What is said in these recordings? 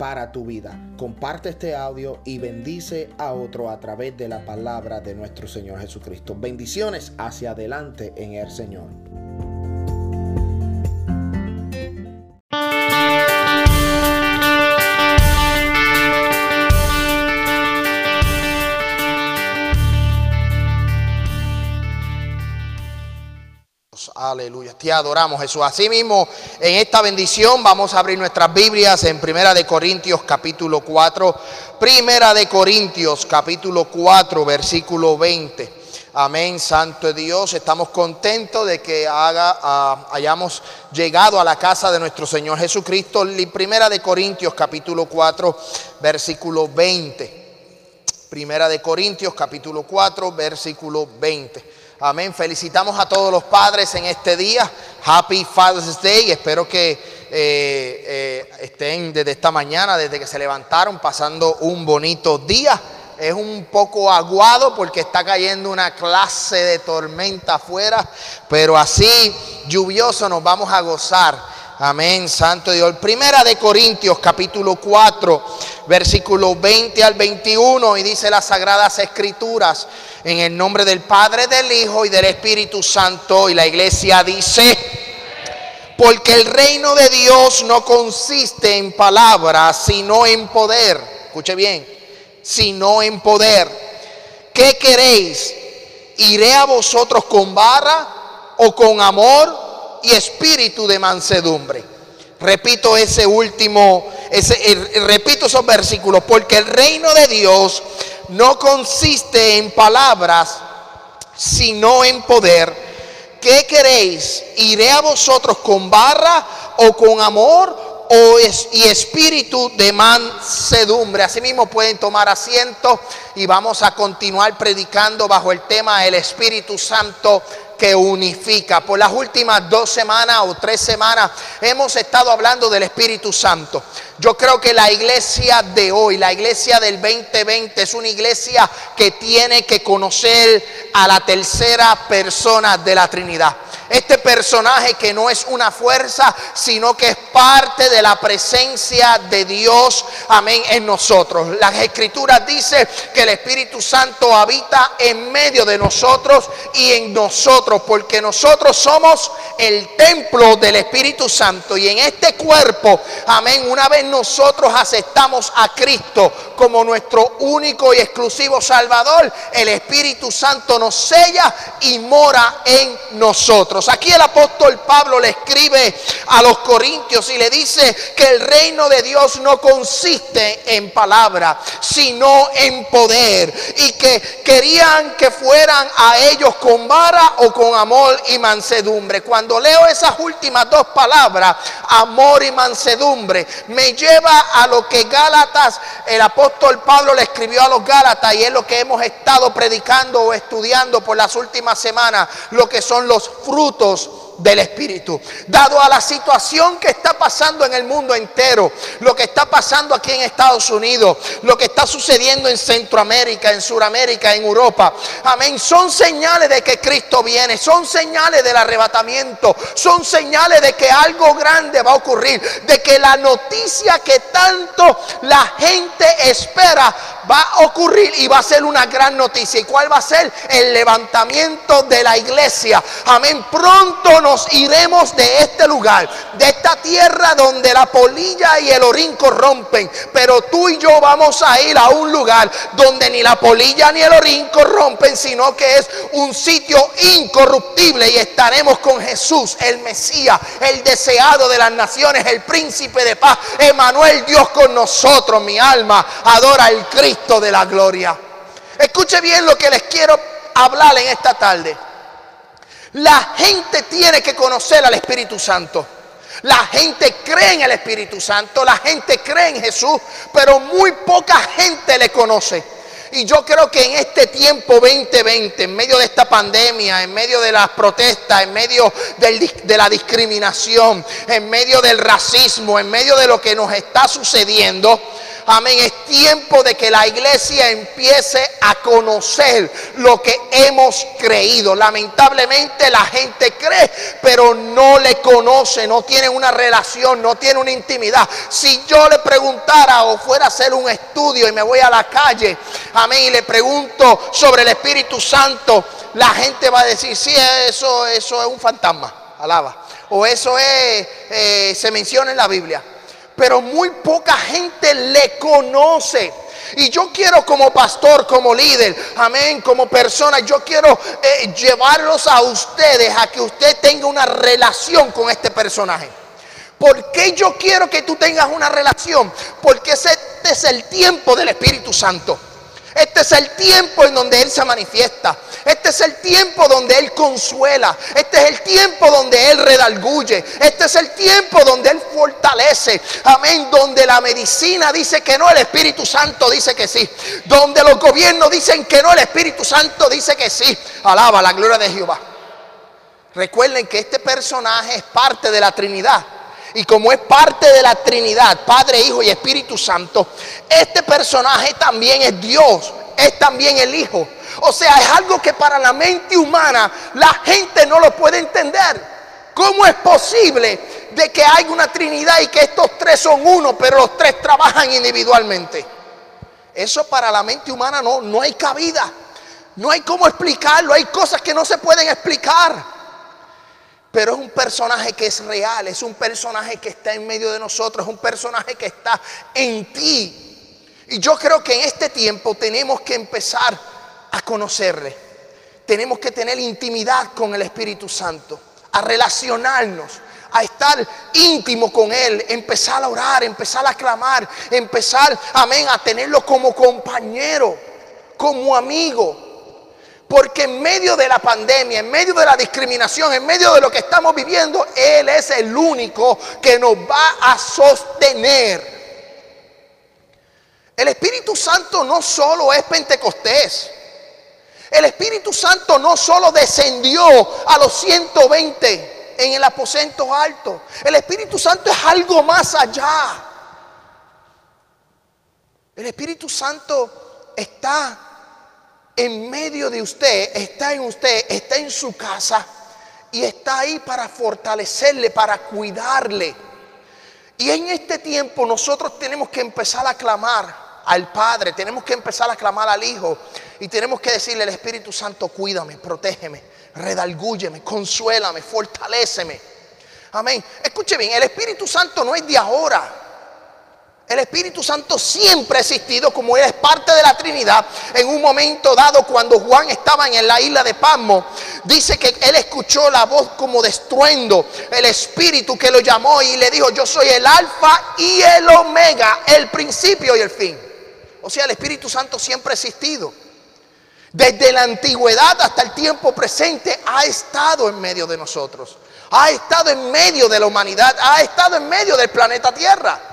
para tu vida. Comparte este audio y bendice a otro a través de la palabra de nuestro Señor Jesucristo. Bendiciones hacia adelante en el Señor. Aleluya. Te adoramos, Jesús. Asimismo, en esta bendición vamos a abrir nuestras Biblias en Primera de Corintios capítulo 4. Primera de Corintios capítulo 4, versículo 20. Amén, Santo Dios. Estamos contentos de que haga, ah, hayamos llegado a la casa de nuestro Señor Jesucristo. Primera de Corintios capítulo 4, versículo 20. Primera de Corintios capítulo 4, versículo 20. Amén. Felicitamos a todos los padres en este día. Happy Father's Day. Espero que eh, eh, estén desde esta mañana, desde que se levantaron, pasando un bonito día. Es un poco aguado porque está cayendo una clase de tormenta afuera, pero así lluvioso nos vamos a gozar Amén, Santo Dios. Primera de Corintios capítulo 4, versículo 20 al 21 y dice las sagradas escrituras en el nombre del Padre, del Hijo y del Espíritu Santo y la iglesia dice, porque el reino de Dios no consiste en palabras, sino en poder. Escuche bien, sino en poder. ¿Qué queréis? ¿Iré a vosotros con barra o con amor? Y espíritu de mansedumbre. Repito ese último, ese, repito esos versículos, porque el reino de Dios no consiste en palabras, sino en poder. ¿Qué queréis? ¿Iré a vosotros con barra o con amor o y espíritu de mansedumbre? Asimismo pueden tomar asiento y vamos a continuar predicando bajo el tema el Espíritu Santo que unifica. Por las últimas dos semanas o tres semanas hemos estado hablando del Espíritu Santo. Yo creo que la iglesia de hoy, la iglesia del 2020, es una iglesia que tiene que conocer a la tercera persona de la Trinidad. Este personaje que no es una fuerza, sino que es parte de la presencia de Dios, amén, en nosotros. Las escrituras dicen que el Espíritu Santo habita en medio de nosotros y en nosotros, porque nosotros somos el templo del Espíritu Santo y en este cuerpo, amén, una vez nosotros aceptamos a Cristo como nuestro único y exclusivo Salvador, el Espíritu Santo nos sella y mora en nosotros. Aquí el apóstol Pablo le escribe a los corintios y le dice que el reino de Dios no consiste en palabra, sino en poder y que querían que fueran a ellos con vara o con amor y mansedumbre. Cuando leo esas últimas dos palabras, amor y mansedumbre, me lleva a lo que Gálatas, el apóstol Pablo le escribió a los Gálatas y es lo que hemos estado predicando o estudiando por las últimas semanas, lo que son los frutos del Espíritu. Dado a la situación que está pasando en el mundo entero, lo que está pasando aquí en Estados Unidos, lo que está sucediendo en Centroamérica, en Sudamérica, en Europa. Amén. Son señales de que Cristo viene, son señales del arrebatamiento, son señales de que algo grande va a ocurrir, de que la noticia que tanto la gente espera va a ocurrir y va a ser una gran noticia. ¿Y cuál va a ser? El levantamiento de la iglesia. Amén. Pronto nos iremos de este lugar, de esta tierra donde la polilla y el orín corrompen. Pero tú y yo vamos a ir a un lugar donde ni la polilla ni el orín corrompen, sino que es un sitio incorruptible y estaremos con Jesús, el Mesías, el deseado de las naciones, el príncipe de paz, Emanuel, Dios con nosotros. Mi alma adora al Cristo de la gloria. Escuche bien lo que les quiero hablar en esta tarde. La gente tiene que conocer al Espíritu Santo. La gente cree en el Espíritu Santo, la gente cree en Jesús, pero muy poca gente le conoce. Y yo creo que en este tiempo 2020, en medio de esta pandemia, en medio de las protestas, en medio de la discriminación, en medio del racismo, en medio de lo que nos está sucediendo, Amén. Es tiempo de que la iglesia empiece a conocer lo que hemos creído. Lamentablemente la gente cree, pero no le conoce, no tiene una relación, no tiene una intimidad. Si yo le preguntara o fuera a hacer un estudio y me voy a la calle, amén, y le pregunto sobre el Espíritu Santo, la gente va a decir, sí, eso, eso es un fantasma, alaba. O eso es, eh, se menciona en la Biblia pero muy poca gente le conoce. Y yo quiero como pastor, como líder, amén, como persona, yo quiero eh, llevarlos a ustedes a que usted tenga una relación con este personaje. ¿Por qué yo quiero que tú tengas una relación? Porque este es el tiempo del Espíritu Santo. Este es el tiempo en donde Él se manifiesta. Este es el tiempo donde Él consuela. Este es el tiempo donde Él redalguye. Este es el tiempo donde Él fortalece. Amén. Donde la medicina dice que no, el Espíritu Santo dice que sí. Donde los gobiernos dicen que no, el Espíritu Santo dice que sí. Alaba la gloria de Jehová. Recuerden que este personaje es parte de la Trinidad. Y como es parte de la Trinidad, Padre, Hijo y Espíritu Santo, este personaje también es Dios, es también el Hijo. O sea, es algo que para la mente humana la gente no lo puede entender. ¿Cómo es posible de que hay una Trinidad y que estos tres son uno, pero los tres trabajan individualmente? Eso para la mente humana no, no hay cabida. No hay cómo explicarlo. Hay cosas que no se pueden explicar. Pero es un personaje que es real, es un personaje que está en medio de nosotros, es un personaje que está en ti. Y yo creo que en este tiempo tenemos que empezar a conocerle. Tenemos que tener intimidad con el Espíritu Santo, a relacionarnos, a estar íntimo con Él, empezar a orar, empezar a clamar, empezar, amén, a tenerlo como compañero, como amigo. Porque en medio de la pandemia, en medio de la discriminación, en medio de lo que estamos viviendo, Él es el único que nos va a sostener. El Espíritu Santo no solo es Pentecostés. El Espíritu Santo no solo descendió a los 120 en el aposento alto. El Espíritu Santo es algo más allá. El Espíritu Santo está en medio de usted, está en usted, está en su casa y está ahí para fortalecerle, para cuidarle. Y en este tiempo nosotros tenemos que empezar a clamar al Padre, tenemos que empezar a clamar al Hijo y tenemos que decirle al Espíritu Santo, cuídame, protégeme, redalgúyeme, consuélame, fortaléceme. Amén. Escuche bien, el Espíritu Santo no es de ahora. El Espíritu Santo siempre ha existido como Él es parte de la Trinidad. En un momento dado, cuando Juan estaba en la isla de Pasmo, dice que Él escuchó la voz como de estruendo, el Espíritu que lo llamó y le dijo, yo soy el alfa y el omega, el principio y el fin. O sea, el Espíritu Santo siempre ha existido. Desde la antigüedad hasta el tiempo presente ha estado en medio de nosotros. Ha estado en medio de la humanidad, ha estado en medio del planeta Tierra.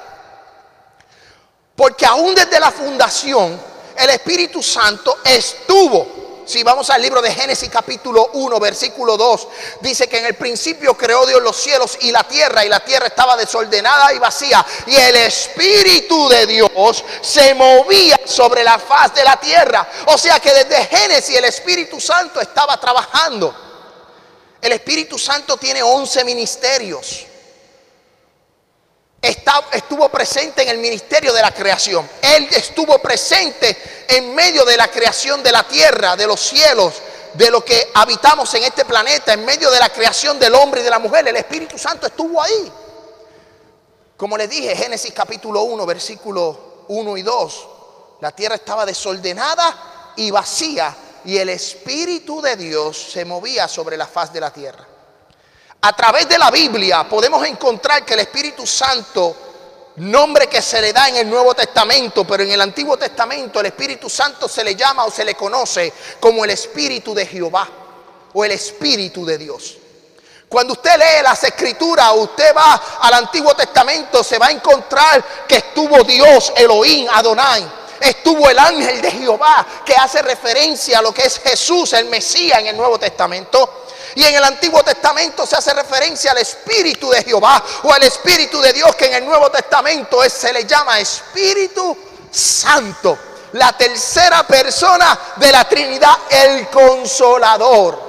Porque aún desde la fundación, el Espíritu Santo estuvo. Si vamos al libro de Génesis capítulo 1, versículo 2, dice que en el principio creó Dios los cielos y la tierra, y la tierra estaba desordenada y vacía, y el Espíritu de Dios se movía sobre la faz de la tierra. O sea que desde Génesis el Espíritu Santo estaba trabajando. El Espíritu Santo tiene 11 ministerios estuvo presente en el ministerio de la creación. Él estuvo presente en medio de la creación de la tierra, de los cielos, de lo que habitamos en este planeta, en medio de la creación del hombre y de la mujer. El Espíritu Santo estuvo ahí. Como les dije, Génesis capítulo 1, versículo 1 y 2. La tierra estaba desordenada y vacía y el Espíritu de Dios se movía sobre la faz de la tierra. A través de la Biblia podemos encontrar que el Espíritu Santo, nombre que se le da en el Nuevo Testamento, pero en el Antiguo Testamento el Espíritu Santo se le llama o se le conoce como el Espíritu de Jehová o el Espíritu de Dios. Cuando usted lee las escrituras, usted va al Antiguo Testamento, se va a encontrar que estuvo Dios, Elohim, Adonai. Estuvo el ángel de Jehová, que hace referencia a lo que es Jesús, el Mesías en el Nuevo Testamento. Y en el Antiguo Testamento se hace referencia al Espíritu de Jehová o al Espíritu de Dios, que en el Nuevo Testamento se le llama Espíritu Santo. La tercera persona de la Trinidad, el Consolador.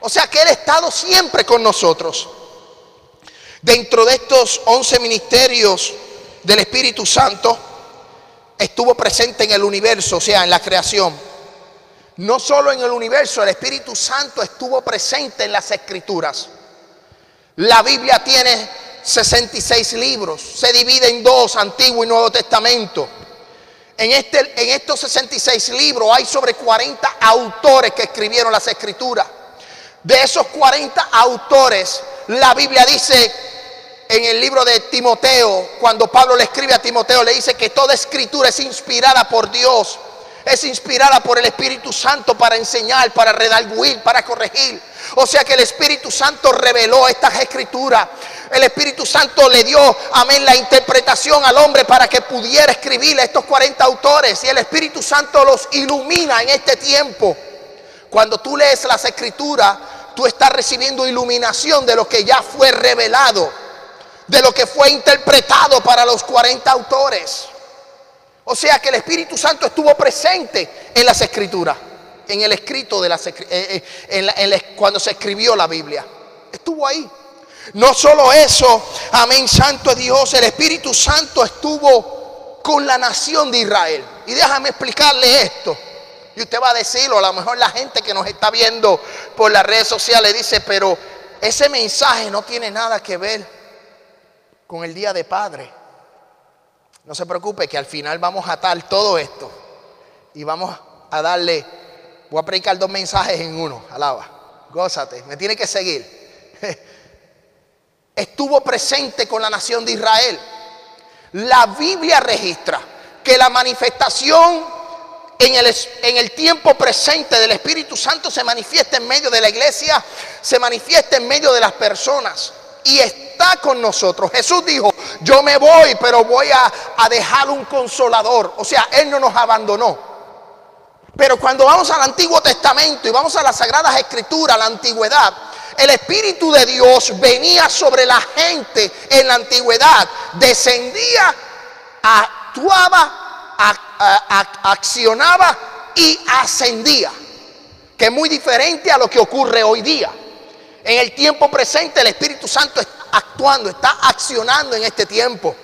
O sea que Él ha estado siempre con nosotros. Dentro de estos once ministerios del Espíritu Santo, estuvo presente en el universo, o sea, en la creación. No solo en el universo, el Espíritu Santo estuvo presente en las escrituras. La Biblia tiene 66 libros, se divide en dos, Antiguo y Nuevo Testamento. En, este, en estos 66 libros hay sobre 40 autores que escribieron las escrituras. De esos 40 autores, la Biblia dice en el libro de Timoteo, cuando Pablo le escribe a Timoteo, le dice que toda escritura es inspirada por Dios, es inspirada por el Espíritu Santo para enseñar, para redarguir, para corregir. O sea que el Espíritu Santo reveló estas escrituras. El Espíritu Santo le dio, amén, la interpretación al hombre para que pudiera escribir a estos 40 autores. Y el Espíritu Santo los ilumina en este tiempo. Cuando tú lees las escrituras, tú estás recibiendo iluminación de lo que ya fue revelado, de lo que fue interpretado para los 40 autores. O sea que el Espíritu Santo estuvo presente en las escrituras, en el escrito de las eh, eh, cuando se escribió la Biblia. Estuvo ahí. No solo eso, amén, santo Dios, el Espíritu Santo estuvo con la nación de Israel. Y déjame explicarle esto. Y usted va a decirlo, a lo mejor la gente que nos está viendo por las redes sociales dice, pero ese mensaje no tiene nada que ver con el Día de Padre. No se preocupe que al final vamos a atar todo esto y vamos a darle, voy a predicar dos mensajes en uno, alaba, gózate, me tiene que seguir. Estuvo presente con la nación de Israel. La Biblia registra que la manifestación en el, en el, tiempo presente del Espíritu Santo se manifiesta en medio de la iglesia, se manifiesta en medio de las personas y está con nosotros. Jesús dijo, yo me voy, pero voy a, a dejar un consolador. O sea, Él no nos abandonó. Pero cuando vamos al Antiguo Testamento y vamos a las Sagradas Escrituras, la antigüedad, el Espíritu de Dios venía sobre la gente en la antigüedad, descendía, actuaba accionaba y ascendía, que es muy diferente a lo que ocurre hoy día. En el tiempo presente el Espíritu Santo está actuando, está accionando en este tiempo.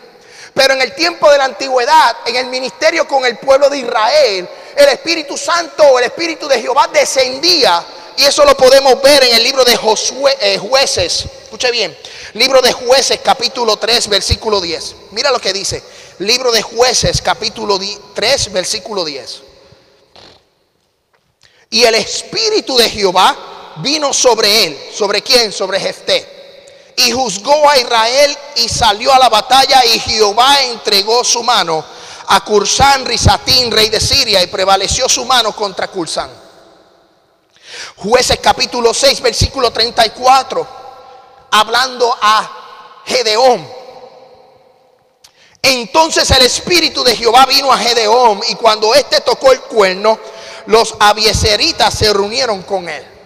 Pero en el tiempo de la antigüedad, en el ministerio con el pueblo de Israel, el Espíritu Santo o el Espíritu de Jehová descendía. Y eso lo podemos ver en el libro de Josué, eh, jueces. Escuche bien. Libro de jueces capítulo 3 versículo 10. Mira lo que dice. Libro de jueces capítulo 3 versículo 10. Y el espíritu de Jehová vino sobre él. ¿Sobre quién? Sobre Jefté. Y juzgó a Israel y salió a la batalla y Jehová entregó su mano a Cursán Rizatín, rey de Siria, y prevaleció su mano contra Cursán. Jueces capítulo 6, versículo 34, hablando a Gedeón. Entonces el espíritu de Jehová vino a Gedeón y cuando éste tocó el cuerno, los abieseritas se reunieron con él.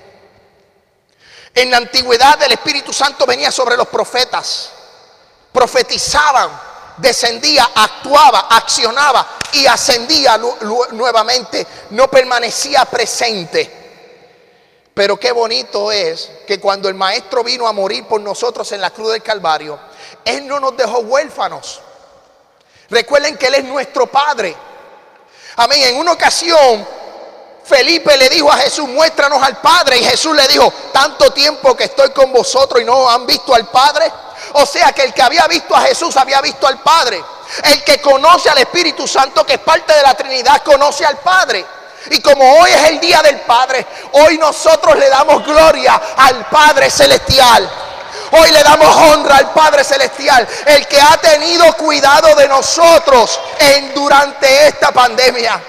En la antigüedad el Espíritu Santo venía sobre los profetas, profetizaban, descendía, actuaba, accionaba y ascendía nuevamente, no permanecía presente. Pero qué bonito es que cuando el Maestro vino a morir por nosotros en la cruz del Calvario, Él no nos dejó huérfanos. Recuerden que Él es nuestro Padre. Amén. En una ocasión, Felipe le dijo a Jesús, muéstranos al Padre. Y Jesús le dijo, tanto tiempo que estoy con vosotros y no han visto al Padre. O sea que el que había visto a Jesús había visto al Padre. El que conoce al Espíritu Santo, que es parte de la Trinidad, conoce al Padre. Y como hoy es el día del Padre, hoy nosotros le damos gloria al Padre Celestial. Hoy le damos honra al Padre Celestial, el que ha tenido cuidado de nosotros en, durante esta pandemia.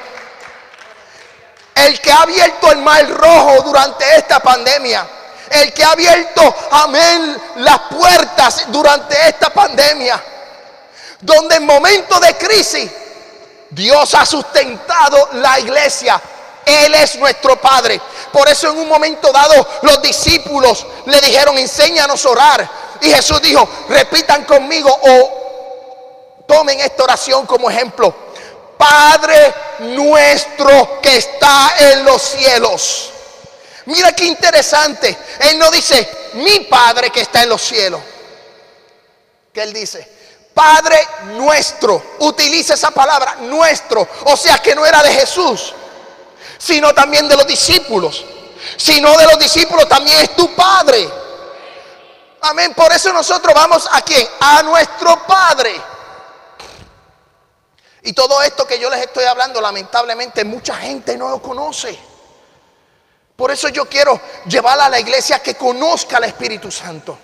El que ha abierto el mar rojo durante esta pandemia. el que ha abierto, amén, las puertas durante esta pandemia, donde en momentos de crisis Dios ha sustentado la iglesia. Él es nuestro Padre. Por eso en un momento dado los discípulos le dijeron, enséñanos a orar. Y Jesús dijo, repitan conmigo o tomen esta oración como ejemplo. Padre nuestro que está en los cielos. Mira qué interesante. Él no dice, mi Padre que está en los cielos. ¿Qué él dice? Padre nuestro. Utiliza esa palabra, nuestro. O sea que no era de Jesús, sino también de los discípulos. Si no de los discípulos, también es tu Padre. Amén. Por eso nosotros vamos a quién? A nuestro Padre. Y todo esto que yo les estoy hablando, lamentablemente mucha gente no lo conoce. Por eso yo quiero llevar a la iglesia que conozca al Espíritu Santo.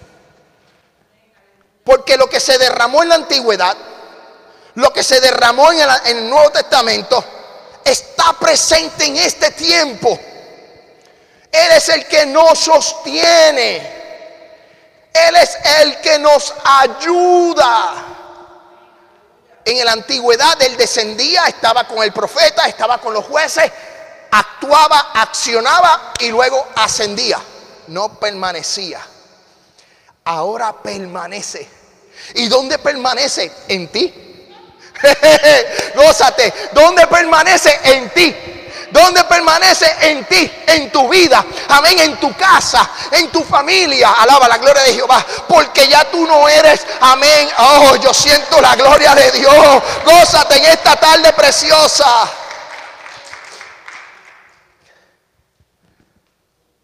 Porque lo que se derramó en la antigüedad, lo que se derramó en el, Nuevo Testamento, está presente en este tiempo. Él es el que nos sostiene. Él es el que nos ayuda. En la antigüedad él descendía, estaba con el profeta, estaba con los jueces, actuaba, accionaba y luego ascendía. No permanecía. Ahora permanece. ¿Y dónde permanece? En ti. Gózate. ¿Dónde permanece? En ti. ¿Dónde permanece en ti, en tu vida, amén, en tu casa, en tu familia. Alaba la gloria de Jehová, porque ya tú no eres, amén. Oh, yo siento la gloria de Dios. Gózate en esta tarde preciosa.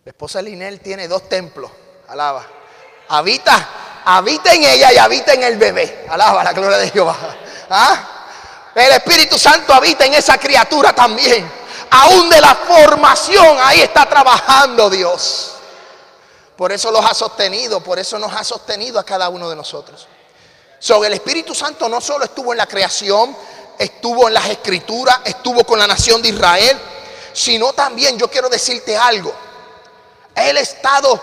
La esposa Linel tiene dos templos. Alaba. Habita, habita en ella y habita en el bebé. Alaba la gloria de Jehová. ¿Ah? El Espíritu Santo habita en esa criatura también. Aún de la formación, ahí está trabajando Dios. Por eso los ha sostenido, por eso nos ha sostenido a cada uno de nosotros. Sobre el Espíritu Santo no solo estuvo en la creación, estuvo en las escrituras, estuvo con la nación de Israel, sino también yo quiero decirte algo. Él ha estado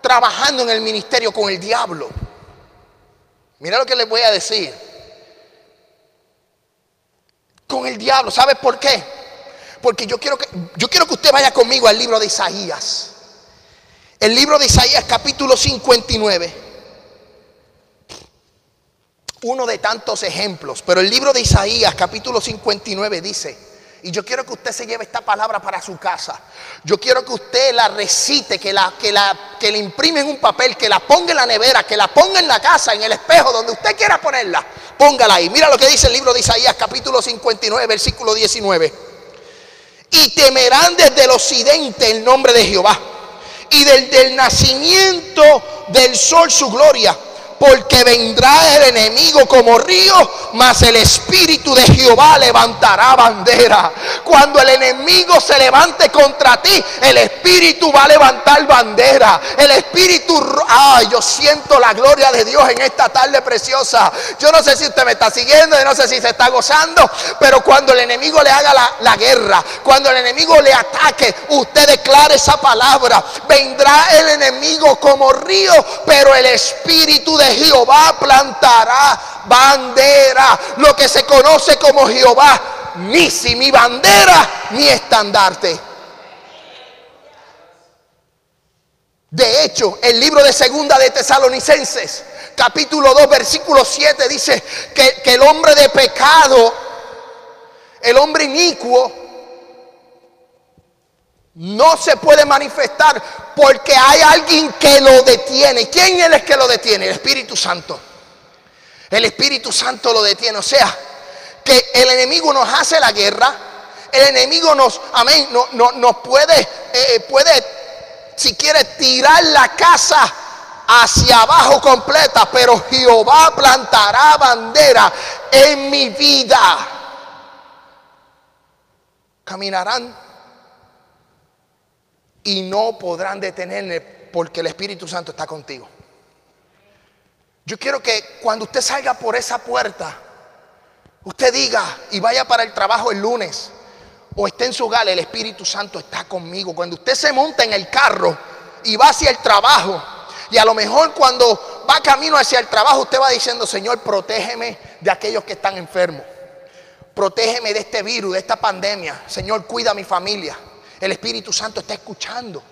trabajando en el ministerio con el diablo. Mira lo que les voy a decir. Con el diablo, ¿sabes por qué? Porque yo quiero que yo quiero que usted vaya conmigo al libro de Isaías. El libro de Isaías capítulo 59. Uno de tantos ejemplos, pero el libro de Isaías capítulo 59 dice, y yo quiero que usted se lleve esta palabra para su casa. Yo quiero que usted la recite, que la, que la, que la imprime en un papel, que la ponga en la nevera, que la ponga en la casa, en el espejo, donde usted quiera ponerla. Póngala ahí. Mira lo que dice el libro de Isaías, capítulo 59, versículo 19. Y temerán desde el occidente el nombre de Jehová. Y desde el nacimiento del sol su gloria porque vendrá el enemigo como río, mas el Espíritu de Jehová levantará bandera. Cuando el enemigo se levante contra ti, el Espíritu va a levantar bandera. El Espíritu, ay, yo siento la gloria de Dios en esta tarde preciosa. Yo no sé si usted me está siguiendo, yo no sé si se está gozando, pero cuando el enemigo le haga la, guerra, cuando el enemigo le ataque, usted declare esa palabra. Vendrá el enemigo como río, pero el Espíritu de Jehová plantará bandera, lo que se conoce como Jehová, ni si mi bandera, mi estandarte. De hecho, el libro de segunda de Tesalonicenses, capítulo 2, versículo 7, dice que, el hombre de pecado, el hombre inicuo, no se puede manifestar porque hay alguien que lo detiene. ¿Quién es el que lo detiene? El Espíritu Santo. El Espíritu Santo lo detiene. O sea, que el enemigo nos hace la guerra. El enemigo nos, amén, no, no, nos puede, eh, puede, si quiere, tirar la casa hacia abajo completa. Pero Jehová plantará bandera en mi vida. Caminarán y no podrán detenerme porque el Espíritu Santo está contigo. Yo quiero que cuando usted salga por esa puerta, usted diga y vaya para el trabajo el lunes o esté en su hogar, el Espíritu Santo está conmigo. Cuando usted se monta en el carro y va hacia el trabajo. Y a lo mejor cuando va camino hacia el trabajo, usted va diciendo, Señor, protégeme de aquellos que están enfermos. Protégeme de este virus, de esta pandemia. Señor, cuida a mi familia. El Espíritu Santo está escuchando.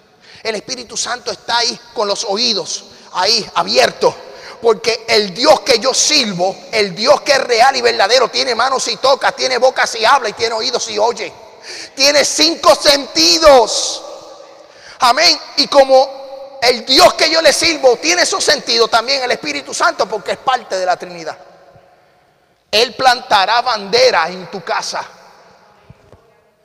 El Espíritu Santo está ahí con los oídos, ahí abiertos. Porque el Dios que yo sirvo, el Dios que es real y verdadero, tiene manos y toca, tiene bocas y habla y tiene oídos y oye. Tiene cinco sentidos. Amén. Y como el Dios que yo le sirvo tiene esos sentidos, también el Espíritu Santo, porque es parte de la Trinidad. Él plantará bandera en tu casa.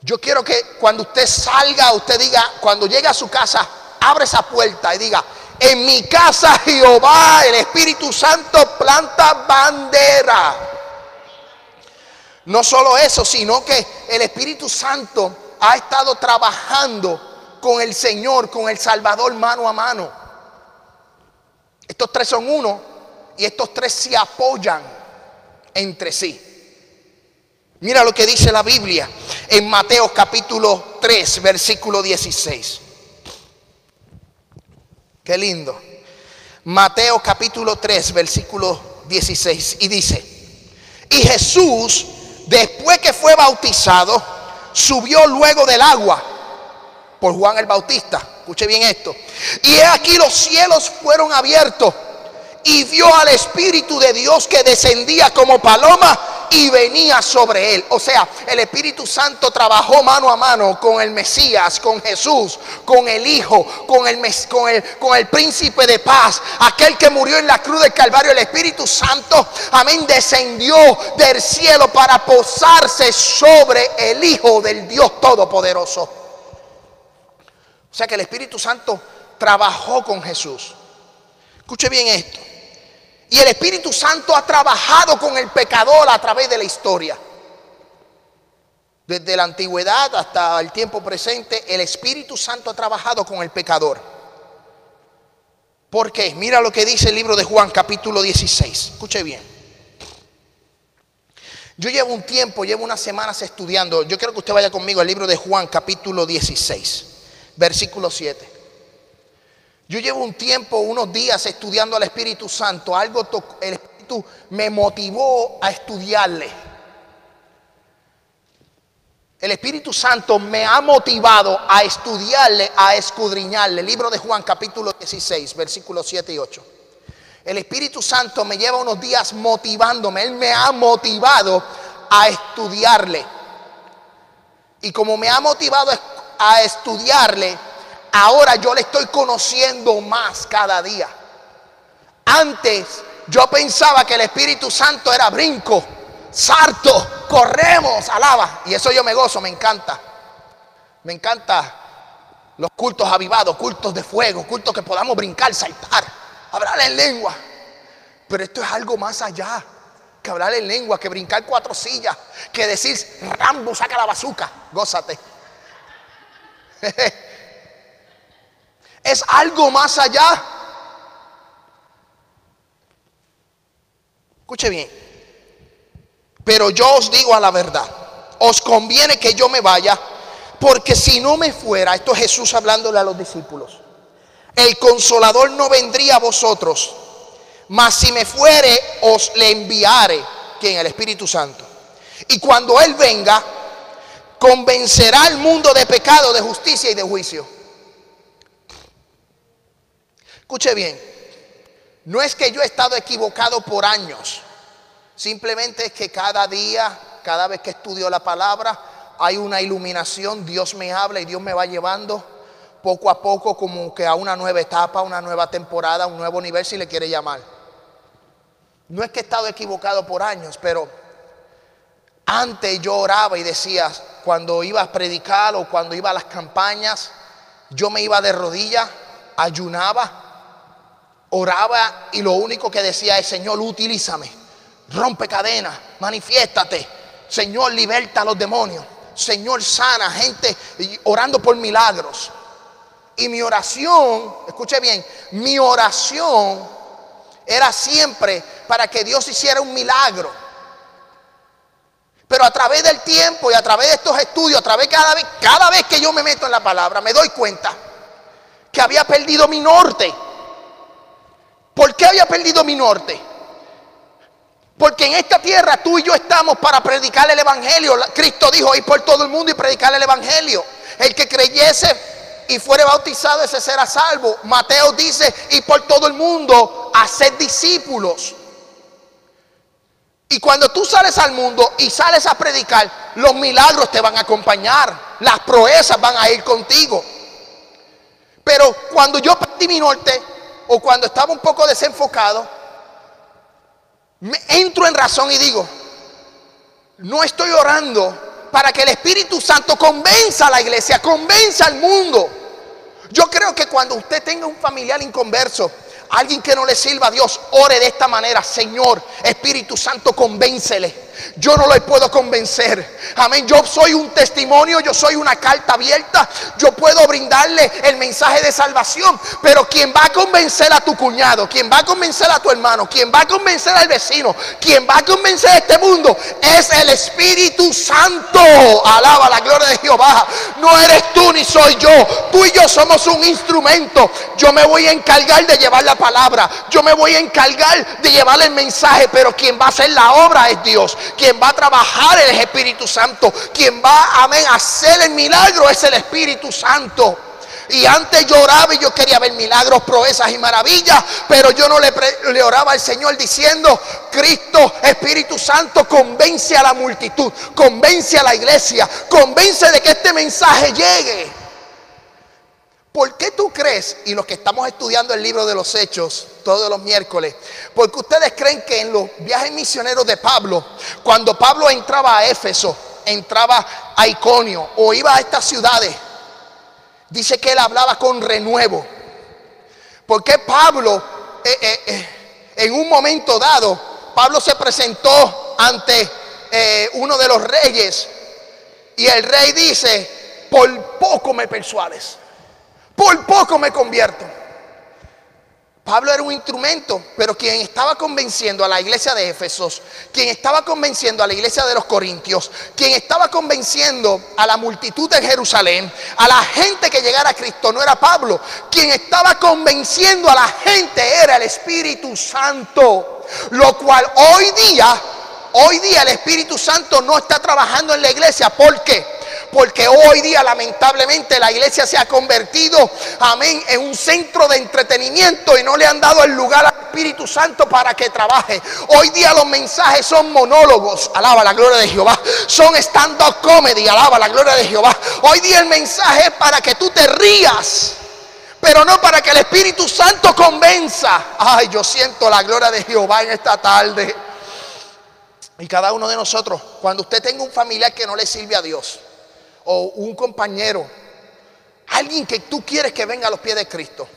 Yo quiero que cuando usted salga, usted diga, cuando llegue a su casa, abre esa puerta y diga, en mi casa Jehová, el Espíritu Santo planta bandera. No solo eso, sino que el Espíritu Santo ha estado trabajando con el Señor, con el Salvador mano a mano. Estos tres son uno y estos tres se apoyan entre sí. Mira lo que dice la Biblia en Mateo capítulo 3, versículo 16. Qué lindo. Mateo capítulo 3, versículo 16. Y dice, y Jesús, después que fue bautizado, subió luego del agua por Juan el Bautista. Escuche bien esto. Y he aquí los cielos fueron abiertos y vio al Espíritu de Dios que descendía como paloma y venía sobre él. O sea, el Espíritu Santo trabajó mano a mano con el Mesías, con Jesús, con el Hijo, con el, con el, con el príncipe de paz, aquel que murió en la cruz del Calvario. El Espíritu Santo, amén, descendió del cielo para posarse sobre el Hijo del Dios Todopoderoso. O sea que el Espíritu Santo trabajó con Jesús. Escuche bien esto. Y el Espíritu Santo ha trabajado con el pecador a través de la historia. Desde la antigüedad hasta el tiempo presente, el Espíritu Santo ha trabajado con el pecador. ¿Por qué? Mira lo que dice el libro de Juan capítulo 16. Escuche bien. Yo llevo un tiempo, llevo unas semanas estudiando. Yo quiero que usted vaya conmigo al libro de Juan capítulo 16, versículo 7. Yo llevo un tiempo, unos días estudiando al Espíritu Santo. Algo el Espíritu me motivó a estudiarle. El Espíritu Santo me ha motivado a estudiarle, a escudriñarle. Libro de Juan capítulo 16, versículos 7 y 8. El Espíritu Santo me lleva unos días motivándome. Él me ha motivado a estudiarle. Y como me ha motivado a estudiarle, ahora yo le estoy conociendo más cada día. Antes yo pensaba que el Espíritu Santo era brinco, sarto, corremos, alaba. Y eso yo me gozo, me encanta. Me encanta los cultos avivados, cultos de fuego, cultos que podamos brincar, saltar, hablar en lengua. Pero esto es algo más allá que hablar en lengua, que brincar cuatro sillas, que decir Rambo saca la bazuca, gózate. es algo más allá. Escuche bien. Pero yo os digo a la verdad, os conviene que yo me vaya, porque si no me fuera, esto es Jesús hablándole a los discípulos, el consolador no vendría a vosotros, mas si me fuere, os le enviare, quien el Espíritu Santo. Y cuando Él venga, convencerá al mundo de pecado, de justicia y de juicio. Escuche bien, no es que yo he estado equivocado por años, simplemente es que cada día, cada vez que estudio la palabra, hay una iluminación, Dios me habla y Dios me va llevando poco a poco como que a una nueva etapa, una nueva temporada, un nuevo nivel si le quiere llamar. No es que he estado equivocado por años, pero antes yo oraba y decía, cuando iba a predicar o cuando iba a las campañas, yo me iba de rodillas, ayunaba oraba y lo único que decía es, Señor, utilízame, rompe cadenas, manifiéstate, Señor, liberta a los demonios, Señor, sana gente orando por milagros. Y mi oración, escuche bien, mi oración era siempre para que Dios hiciera un milagro. Pero a través del tiempo y a través de estos estudios, a través cada vez, cada vez que yo me meto en la palabra, me doy cuenta que había perdido mi norte. ¿Por qué había perdido mi norte? Porque en esta tierra tú y yo estamos para predicar el Evangelio. Cristo dijo, ir por todo el mundo y predicar el Evangelio. El que creyese y fuere bautizado, ese será salvo. Mateo dice, y por todo el mundo, hacer discípulos. Y cuando tú sales al mundo y sales a predicar, los milagros te van a acompañar, las proezas van a ir contigo. Pero cuando yo perdí mi norte o cuando estaba un poco desenfocado, entro en razón y digo, no estoy orando para que el Espíritu Santo convenza a la iglesia, convenza al mundo. Yo creo que cuando usted tenga un familiar inconverso, alguien que no le sirva a Dios, ore de esta manera, Señor, Espíritu Santo, convéncele yo no le puedo convencer. Amén. Yo soy un testimonio, yo soy una carta abierta. Yo puedo brindarle el mensaje de salvación. Pero quien va a convencer a tu cuñado, quien va a convencer a tu hermano, quien va a convencer al vecino, quien va a convencer a este mundo es el Espíritu Santo. Alaba la gloria de Jehová. No eres tú ni soy yo. Tú y yo somos un instrumento. Yo me voy a encargar de llevar la palabra. Yo me voy a encargar de llevar el mensaje. Pero quien va a hacer la obra es Dios. Quien va a trabajar el Espíritu Santo. Quien va amén, a hacer el milagro es el Espíritu Santo. Y antes lloraba y yo quería ver milagros, proezas y maravillas, pero yo no le, le, oraba al Señor diciendo, Cristo, Espíritu Santo, convence a la multitud, convence a la iglesia, convence de que este mensaje llegue. ¿Por qué tú crees, y los que estamos estudiando el libro de los Hechos todos los miércoles, porque ustedes creen que en los viajes misioneros de Pablo, cuando Pablo entraba a Éfeso, entraba a Iconio o iba a estas ciudades, dice que él hablaba con renuevo? Porque Pablo, eh, eh, eh, en un momento dado, Pablo se presentó ante uno de los reyes y el rey dice, por poco me persuades por poco me convierto. Pablo era un instrumento, pero quien estaba convenciendo a la iglesia de Éfesos, quien estaba convenciendo a la iglesia de los Corintios, quien estaba convenciendo a la multitud de Jerusalén, a la gente que llegara a Cristo, no era Pablo. Quien estaba convenciendo a la gente era el Espíritu Santo. Lo cual hoy día, hoy día el Espíritu Santo no está trabajando en la iglesia. ¿Por qué? Porque hoy día lamentablemente la iglesia se ha convertido, amén, en un centro de entretenimiento y no le han dado el lugar al Espíritu Santo para que trabaje. Hoy día los mensajes son monólogos, alaba la gloria de Jehová, son stand-up comedy, alaba la gloria de Jehová. Hoy día el mensaje es para que tú te rías pero no para que el Espíritu Santo convenza. Ay, yo siento la gloria de Jehová en esta tarde. Y cada uno de nosotros, cuando usted tenga un familiar que no le sirve a Dios, o un compañero, alguien que tú quieres que venga a los pies de Cristo.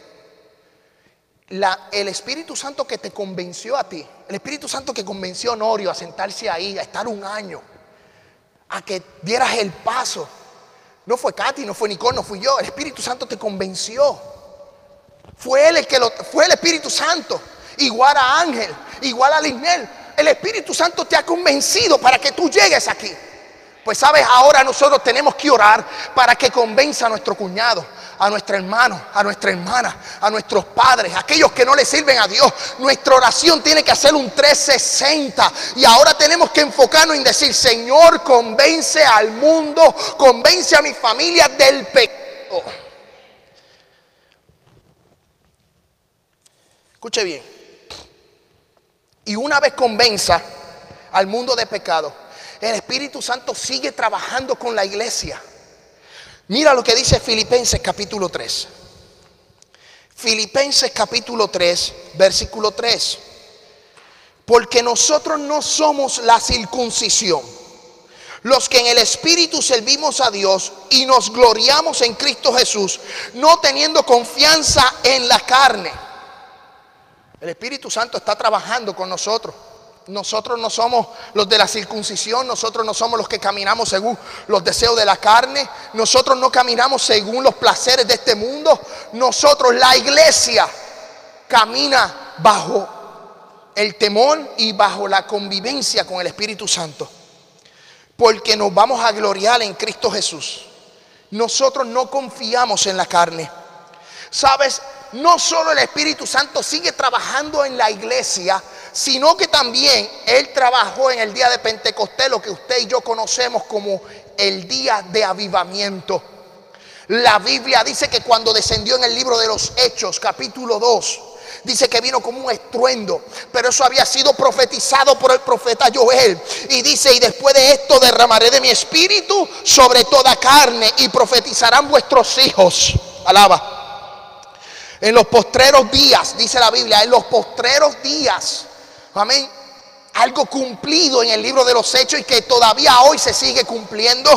El Espíritu Santo que te convenció a ti, el Espíritu Santo que convenció a Honorio a sentarse ahí, a estar un año, a que dieras el paso. No fue Katy, no fue Nicole, no fui yo. El Espíritu Santo te convenció. Fue él el que lo, fue el Espíritu Santo. Igual a Ángel, igual a Lisnel. El Espíritu Santo te ha convencido para que tú llegues aquí. Pues sabes, ahora nosotros tenemos que orar para que convenza a nuestro cuñado, a nuestro hermano, a nuestra hermana, a nuestros padres, a aquellos que no le sirven a Dios. Nuestra oración tiene que hacer un 360 y ahora tenemos que enfocarnos en decir, Señor, convence al mundo, convence a mi familia del pecado. Escuche bien. Y una vez convenza al mundo de pecado, el Espíritu Santo sigue trabajando con la iglesia. Mira lo que dice Filipenses capítulo 3. Filipenses capítulo 3, versículo 3. Porque nosotros no somos la circuncisión, los que en el Espíritu servimos a Dios y nos gloriamos en Cristo Jesús, no teniendo confianza en la carne. El Espíritu Santo está trabajando con nosotros. Nosotros no somos los de la circuncisión, nosotros no somos los que caminamos según los deseos de la carne, nosotros no caminamos según los placeres de este mundo, nosotros la iglesia camina bajo el temor y bajo la convivencia con el Espíritu Santo, porque nos vamos a gloriar en Cristo Jesús. Nosotros no confiamos en la carne. Sabes, no solo el Espíritu Santo sigue trabajando en la iglesia, sino que también Él trabajó en el día de Pentecostés, lo que usted y yo conocemos como el día de avivamiento. La Biblia dice que cuando descendió en el libro de los Hechos, capítulo 2, dice que vino como un estruendo, pero eso había sido profetizado por el profeta Joel. Y dice, y después de esto derramaré de mi espíritu sobre toda carne y profetizarán vuestros hijos. Alaba. En los postreros días, dice la Biblia, en los postreros días, amén, algo cumplido en el libro de los hechos y que todavía hoy se sigue cumpliendo.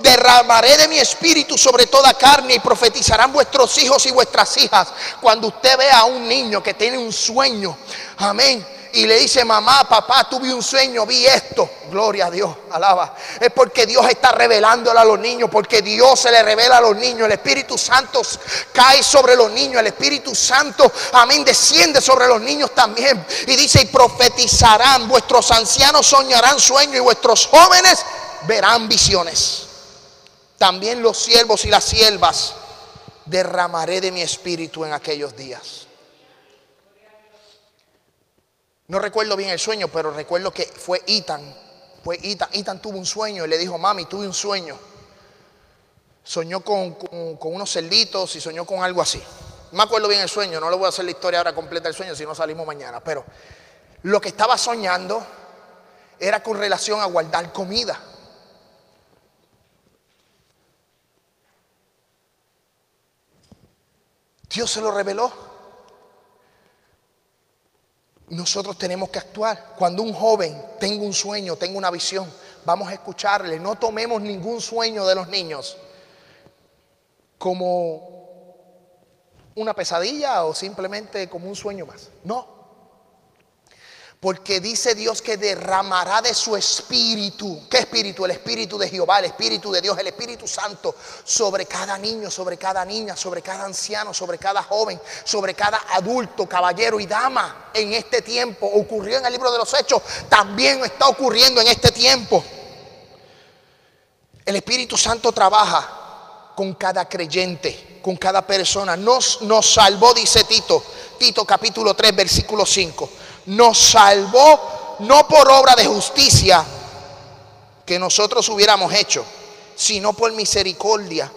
Derramaré de mi espíritu sobre toda carne y profetizarán vuestros hijos y vuestras hijas. Cuando usted vea a un niño que tiene un sueño, amén y le dice, mamá, papá, tuve un sueño, vi esto. Gloria a Dios, alaba. Es porque Dios está revelándole a los niños, porque Dios se le revela a los niños. El Espíritu Santo cae sobre los niños. El Espíritu Santo, amén, desciende sobre los niños también. Y dice, y profetizarán, vuestros ancianos soñarán sueños y vuestros jóvenes verán visiones. También los siervos y las siervas derramaré de mi espíritu en aquellos días. No recuerdo bien el sueño, pero recuerdo que fue Ethan. Fue Ethan. Ethan tuvo un sueño y le dijo, mami, tuve un sueño. Soñó con, unos cerditos y soñó con algo así. No me acuerdo bien el sueño, no le voy a hacer la historia ahora completa del sueño, si no salimos mañana. Pero lo que estaba soñando era con relación a guardar comida. Dios se lo reveló nosotros tenemos que actuar. Cuando un joven tenga un sueño, tenga una visión, vamos a escucharle. No tomemos ningún sueño de los niños como una pesadilla o simplemente como un sueño más. No. Porque dice Dios que derramará de su espíritu. ¿Qué espíritu? El espíritu de Jehová, el espíritu de Dios, el Espíritu Santo sobre cada niño, sobre cada niña, sobre cada anciano, sobre cada joven, sobre cada adulto, caballero y dama en este tiempo. Ocurrió en el libro de los Hechos, también está ocurriendo en este tiempo. El Espíritu Santo trabaja con cada creyente, con cada persona. Nos, nos salvó, dice Tito, Tito capítulo 3, versículo 5 nos salvó no por obra de justicia que nosotros hubiéramos hecho, sino por misericordia,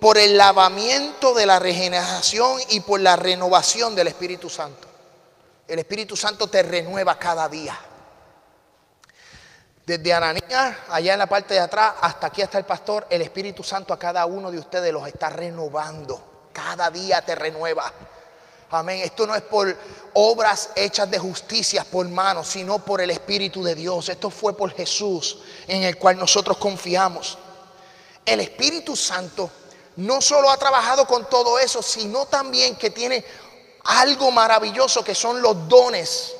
por el lavamiento de la regeneración y por la renovación del Espíritu Santo. El Espíritu Santo te renueva cada día. Desde Ananías, allá en la parte de atrás, hasta aquí hasta el pastor, el Espíritu Santo a cada uno de ustedes los está renovando. Cada día te renueva. Amén. Esto no es por obras hechas de justicia por manos, sino por el Espíritu de Dios. Esto fue por Jesús en el cual nosotros confiamos. El Espíritu Santo no solo ha trabajado con todo eso, sino también que tiene algo maravilloso que son los dones,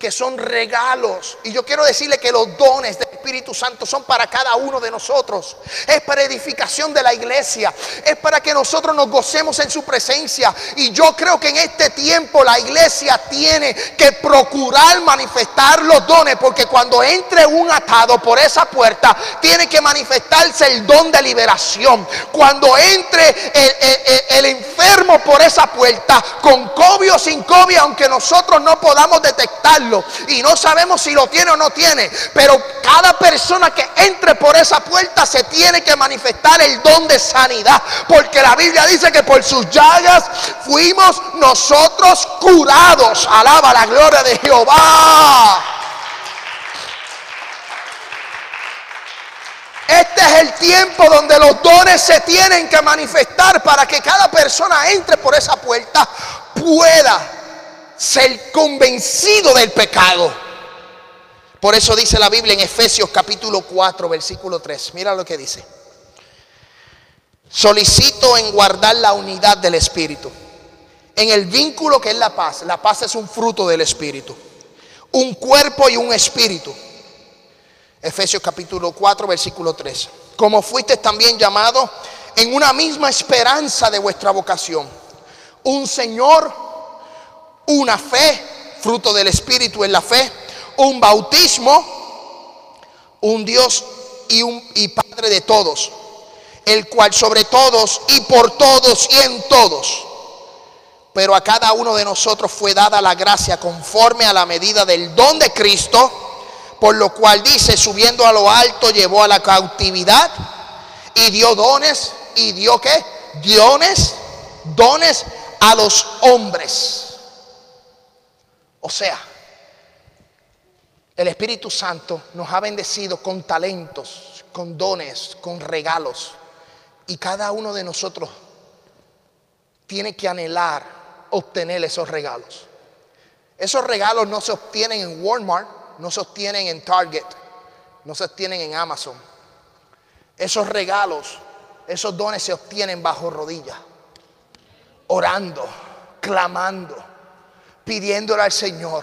que son regalos. Y yo quiero decirle que los dones de Espíritu Santo son para cada uno de nosotros. Es para edificación de la iglesia. Es para que nosotros nos gocemos en su presencia. Y yo creo que en este tiempo la iglesia tiene que procurar manifestar los dones. Porque cuando entre un atado por esa puerta, tiene que manifestarse el don de liberación. Cuando entre el, enfermo por esa puerta, con COVID o sin COVID, aunque nosotros no podamos detectarlo y no sabemos si lo tiene o no tiene, pero cada persona que entre por esa puerta se tiene que manifestar el don de sanidad. Porque la Biblia dice que por sus llagas fuimos nosotros curados. Alaba la gloria de Jehová. Este es el tiempo donde los dones se tienen que manifestar para que cada persona entre por esa puerta pueda ser convencido del pecado por eso dice la Biblia en Efesios capítulo 4, versículo 3. Mira lo que dice. Solicito en guardar la unidad del Espíritu. En el vínculo que es la paz. La paz es un fruto del Espíritu. Un cuerpo y un espíritu. Efesios capítulo 4, versículo 3. Como fuiste también llamado en una misma esperanza de vuestra vocación. Un Señor, una fe, fruto del Espíritu en la fe un bautismo, un Dios y un y Padre de todos, el cual sobre todos y por todos y en todos pero a cada uno de nosotros fue dada la gracia conforme a la medida del don de Cristo, por lo cual dice, subiendo a lo alto, llevó a la cautividad y dio dones, y dio qué? Dones, dones a los hombres. O sea, el Espíritu Santo nos ha bendecido con talentos, con dones, con regalos. Y cada uno de nosotros tiene que anhelar obtener esos regalos. Esos regalos no se obtienen en Walmart, no se obtienen en Target, no se obtienen en Amazon. Esos regalos, esos dones se obtienen bajo rodillas, orando, clamando, pidiéndole al Señor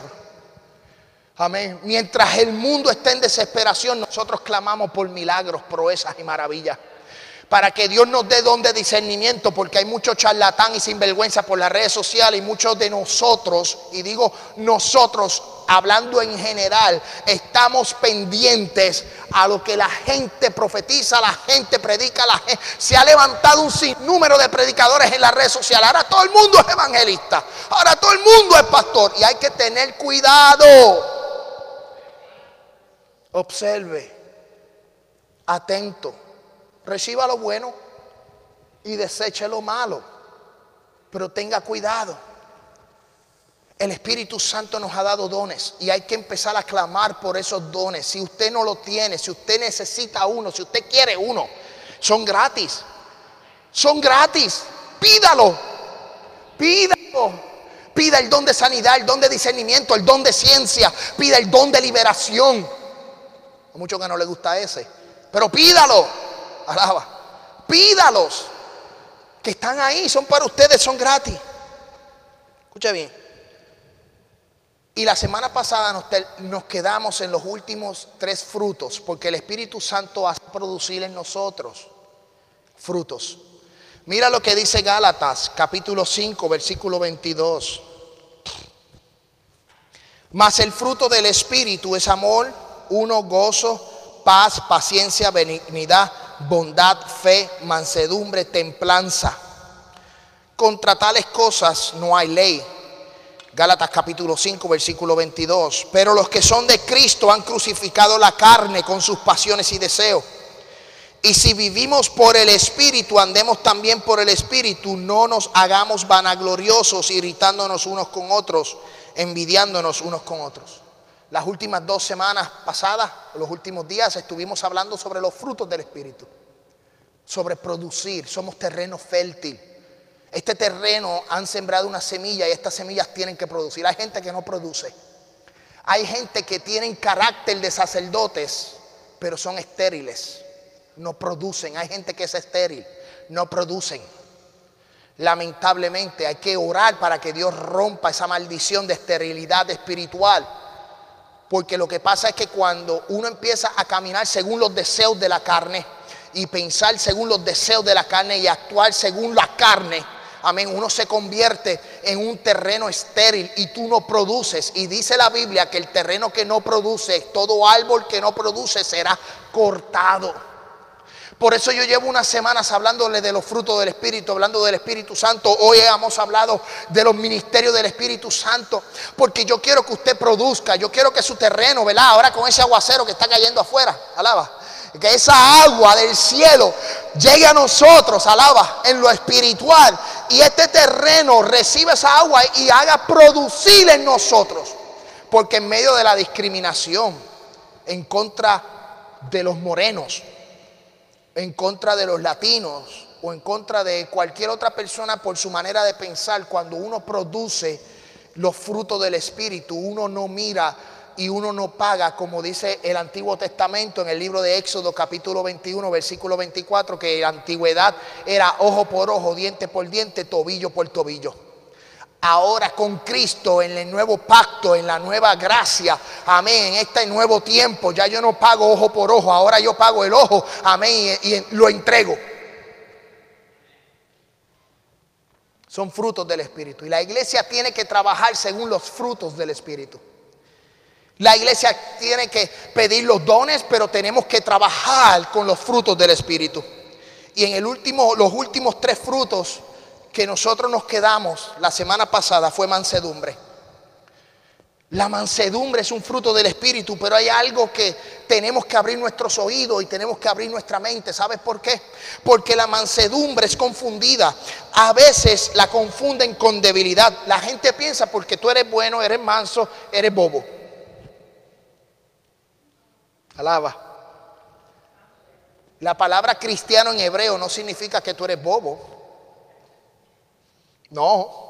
Amén. Mientras el mundo está en desesperación, nosotros clamamos por milagros, proezas y maravillas. Para que Dios nos dé don de discernimiento, porque hay muchos charlatán y sinvergüenza por las redes sociales y muchos de nosotros, y digo nosotros, hablando en general, estamos pendientes a lo que la gente profetiza, la gente predica, la gente, se ha levantado un sinnúmero de predicadores en las redes sociales. Ahora todo el mundo es evangelista, ahora todo el mundo es pastor y hay que tener cuidado observe, atento, reciba lo bueno y deseche lo malo, pero tenga cuidado. El Espíritu Santo nos ha dado dones y hay que empezar a clamar por esos dones. Si usted no lo tiene, si usted necesita uno, si usted quiere uno, son gratis. Son gratis. Pídalo. Pídalo. Pida el don de sanidad, el don de discernimiento, el don de ciencia. Pida el don de liberación mucho que no le gusta ese. Pero pídalo. Alaba. Pídalos. Que están ahí, son para ustedes, son gratis. Escucha bien. Y la semana pasada nos, nos, quedamos en los últimos tres frutos, porque el Espíritu Santo hace producir en nosotros frutos. Mira lo que dice Gálatas, capítulo 5, versículo 22. Mas el fruto del Espíritu es amor uno gozo, paz, paciencia, benignidad, bondad, fe, mansedumbre, templanza. Contra tales cosas no hay ley. Gálatas capítulo 5, versículo 22. Pero los que son de Cristo han crucificado la carne con sus pasiones y deseos. Y si vivimos por el Espíritu, andemos también por el Espíritu, no nos hagamos vanagloriosos, irritándonos unos con otros, envidiándonos unos con otros. Las últimas dos semanas pasadas, los últimos días, estuvimos hablando sobre los frutos del Espíritu, sobre producir, somos terreno fértil. Este terreno han sembrado una semilla y estas semillas tienen que producir. Hay gente que no produce. Hay gente que tienen carácter de sacerdotes, pero son estériles, no producen. Hay gente que es estéril, no producen. Lamentablemente hay que orar para que Dios rompa esa maldición de esterilidad espiritual porque lo que pasa es que cuando uno empieza a caminar según los deseos de la carne y pensar según los deseos de la carne y actuar según la carne, amén, uno se convierte en un terreno estéril y tú no produces. Y dice la Biblia que el terreno que no produce, todo árbol que no produce será cortado. Por eso yo llevo unas semanas hablándole de los frutos del Espíritu, hablando del Espíritu Santo. Hoy hemos hablado de los ministerios del Espíritu Santo, porque yo quiero que usted produzca, yo quiero que su terreno, ¿verdad? Ahora con ese aguacero que está cayendo afuera, alaba. Que esa agua del cielo llegue a nosotros, alaba, en lo espiritual. Y este terreno reciba esa agua y haga producir en nosotros. Porque en medio de la discriminación en contra de los morenos, en contra de los latinos o en contra de cualquier otra persona por su manera de pensar, cuando uno produce los frutos del Espíritu, uno no mira y uno no paga, como dice el Antiguo Testamento en el libro de Éxodo capítulo 21, versículo 24, que la antigüedad era ojo por ojo, diente por diente, tobillo por tobillo ahora con Cristo en el nuevo pacto, en la nueva gracia, amén, en este nuevo tiempo, ya yo no pago ojo por ojo, ahora yo pago el ojo, amén, y, lo entrego. Son frutos del Espíritu. Y la iglesia tiene que trabajar según los frutos del Espíritu. La iglesia tiene que pedir los dones, pero tenemos que trabajar con los frutos del Espíritu. Y en el último, los últimos tres frutos que nosotros nos quedamos la semana pasada fue mansedumbre. La mansedumbre es un fruto del Espíritu, pero hay algo que tenemos que abrir nuestros oídos y tenemos que abrir nuestra mente. ¿Sabes por qué? Porque la mansedumbre es confundida. A veces la confunden con debilidad. La gente piensa porque tú eres bueno, eres manso, eres bobo. Alaba. La palabra cristiano en hebreo no significa que tú eres bobo. No.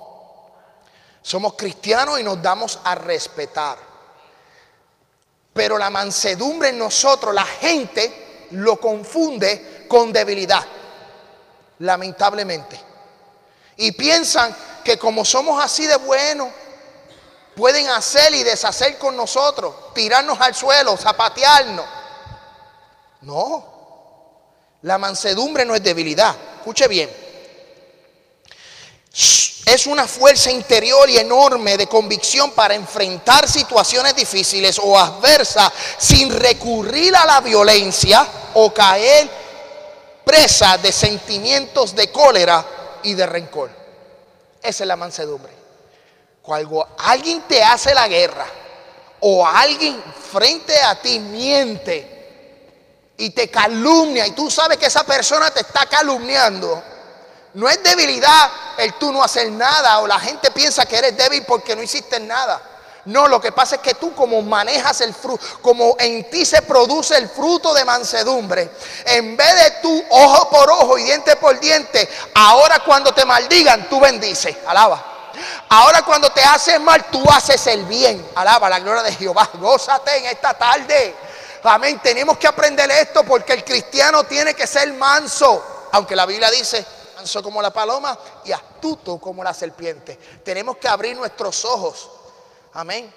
Somos cristianos y nos damos a respetar. Pero la mansedumbre en nosotros, la gente lo confunde con debilidad, lamentablemente. Y piensan que como somos así de buenos, pueden hacer y deshacer con nosotros, tirarnos al suelo, zapatearnos. No, la mansedumbre no es debilidad. Escuche bien es una fuerza interior y enorme de convicción para enfrentar situaciones difíciles o adversas sin recurrir a la violencia o caer presa de sentimientos de cólera y de rencor. Esa es la mansedumbre. Cuando alguien te hace la guerra o alguien frente a ti miente y te calumnia y tú sabes que esa persona te está calumniando, no es debilidad el tú no hacer nada o la gente piensa que eres débil porque no hiciste nada. No, lo que pasa es que tú como manejas el fruto, como en ti se produce el fruto de mansedumbre, en vez de tú ojo por ojo y diente por diente, ahora cuando te maldigan, tú bendices, alaba. Ahora cuando te haces mal, tú haces el bien, alaba la gloria de Jehová, gózate en esta tarde. Amén, tenemos que aprender esto porque el cristiano tiene que ser manso, aunque la Biblia dice manso como la paloma y astuto como la serpiente. Tenemos que abrir nuestros ojos. Amén.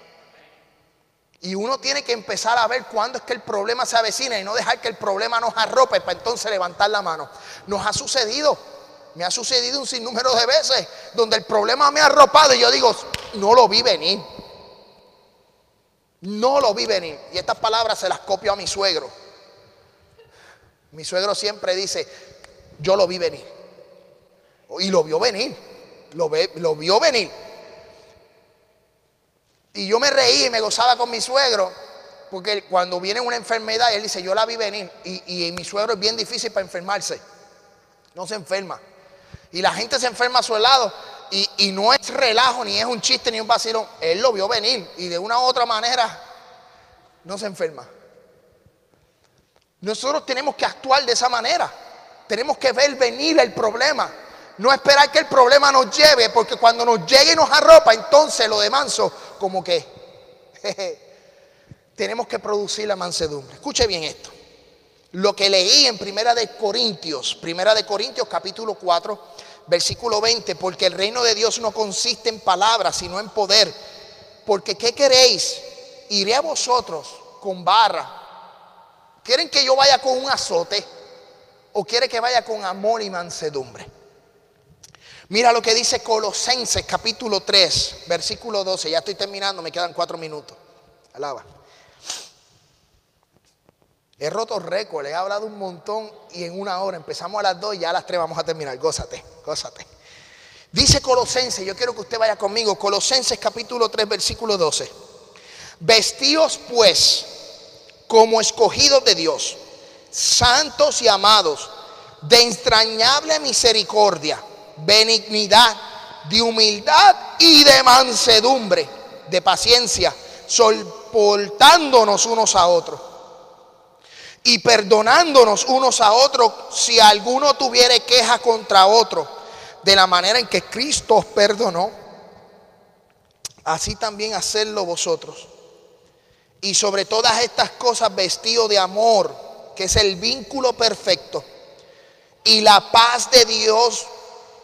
Y uno tiene que empezar a ver cuándo es que el problema se avecina y no dejar que el problema nos arrope para entonces levantar la mano. Nos ha sucedido, me ha sucedido un sinnúmero de veces donde el problema me ha arropado y yo digo, no lo vi venir. No lo vi venir. Y estas palabras se las copio a mi suegro. Mi suegro siempre dice, yo lo vi venir. Y lo vio venir. Lo, ve, lo vio venir. Y yo me reí y me gozaba con mi suegro. Porque cuando viene una enfermedad, él dice, yo la vi venir. Y, y mi suegro es bien difícil para enfermarse. No se enferma. Y la gente se enferma a su lado. Y, y, no es relajo, ni es un chiste, ni un vacilo. Él lo vio venir. Y de una u otra manera no se enferma. Nosotros tenemos que actuar de esa manera. Tenemos que ver venir el problema. No esperar que el problema nos lleve, porque cuando nos llegue y nos arropa, entonces lo de manso, como que tenemos que producir la mansedumbre. Escuche bien esto. Lo que leí en Primera de Corintios, Primera de Corintios capítulo 4, versículo 20, porque el reino de Dios no consiste en palabras, sino en poder. Porque ¿qué queréis? Iré a vosotros con barra. ¿Quieren que yo vaya con un azote? ¿O quiere que vaya con amor y mansedumbre? Mira lo que dice Colosenses capítulo 3, versículo 12. Ya estoy terminando, me quedan cuatro minutos. Alaba. He roto récord, he hablado un montón y en una hora empezamos a las dos y ya a las tres vamos a terminar. Gózate, gózate. Dice Colosenses, yo quiero que usted vaya conmigo. Colosenses capítulo 3, versículo 12. Vestíos pues como escogidos de Dios, santos y amados, de entrañable misericordia benignidad, de humildad y de mansedumbre, de paciencia, soportándonos unos a otros y perdonándonos unos a otros si alguno tuviere queja contra otro, de la manera en que Cristo os perdonó, así también hacerlo vosotros. Y sobre todas estas cosas vestido de amor, que es el vínculo perfecto, y la paz de Dios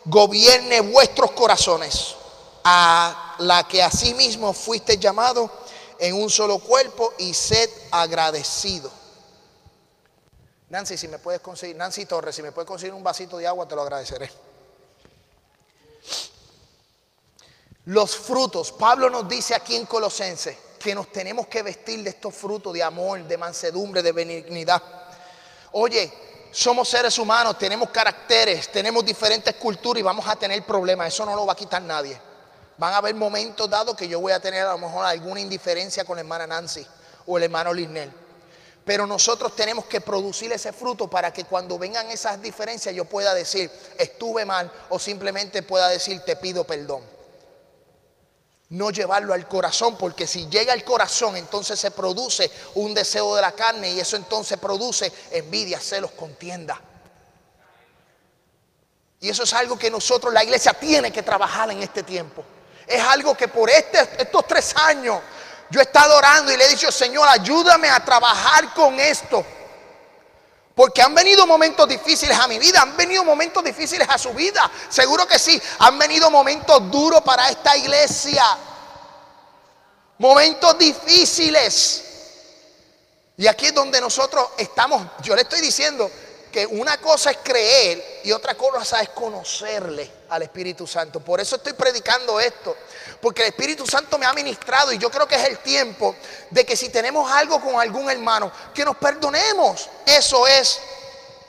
gobierne vuestros corazones, a la que asimismo fuiste llamado en un solo cuerpo y sed agradecido. Nancy, si me puedes conseguir, Nancy Torres, si me puedes conseguir un vasito de agua, te lo agradeceré. Los frutos, Pablo nos dice aquí en Colosense que nos tenemos que vestir de estos frutos de amor, de mansedumbre, de benignidad. Oye, somos seres humanos, tenemos caracteres, tenemos diferentes culturas y vamos a tener problemas. Eso no lo va a quitar nadie. Van a haber momentos dados que yo voy a tener a lo mejor alguna indiferencia con la hermana Nancy o el hermano Lisnel. Pero nosotros tenemos que producir ese fruto para que cuando vengan esas diferencias yo pueda decir, estuve mal o simplemente pueda decir, te pido perdón. No llevarlo al corazón, porque si llega al corazón, entonces se produce un deseo de la carne y eso entonces produce envidia, celos, contienda. Y eso es algo que nosotros, la iglesia, tiene que trabajar en este tiempo. Es algo que por este, estos tres años yo he estado orando y le he dicho, Señor, ayúdame a trabajar con esto. Porque han venido momentos difíciles a mi vida, han venido momentos difíciles a su vida. Seguro que sí, han venido momentos duros para esta iglesia. Momentos difíciles. Y aquí es donde nosotros estamos, yo le estoy diciendo, que una cosa es creer y otra cosa es conocerle al Espíritu Santo. Por eso estoy predicando esto. Porque el Espíritu Santo me ha ministrado y yo creo que es el tiempo de que si tenemos algo con algún hermano, que nos perdonemos. Eso es,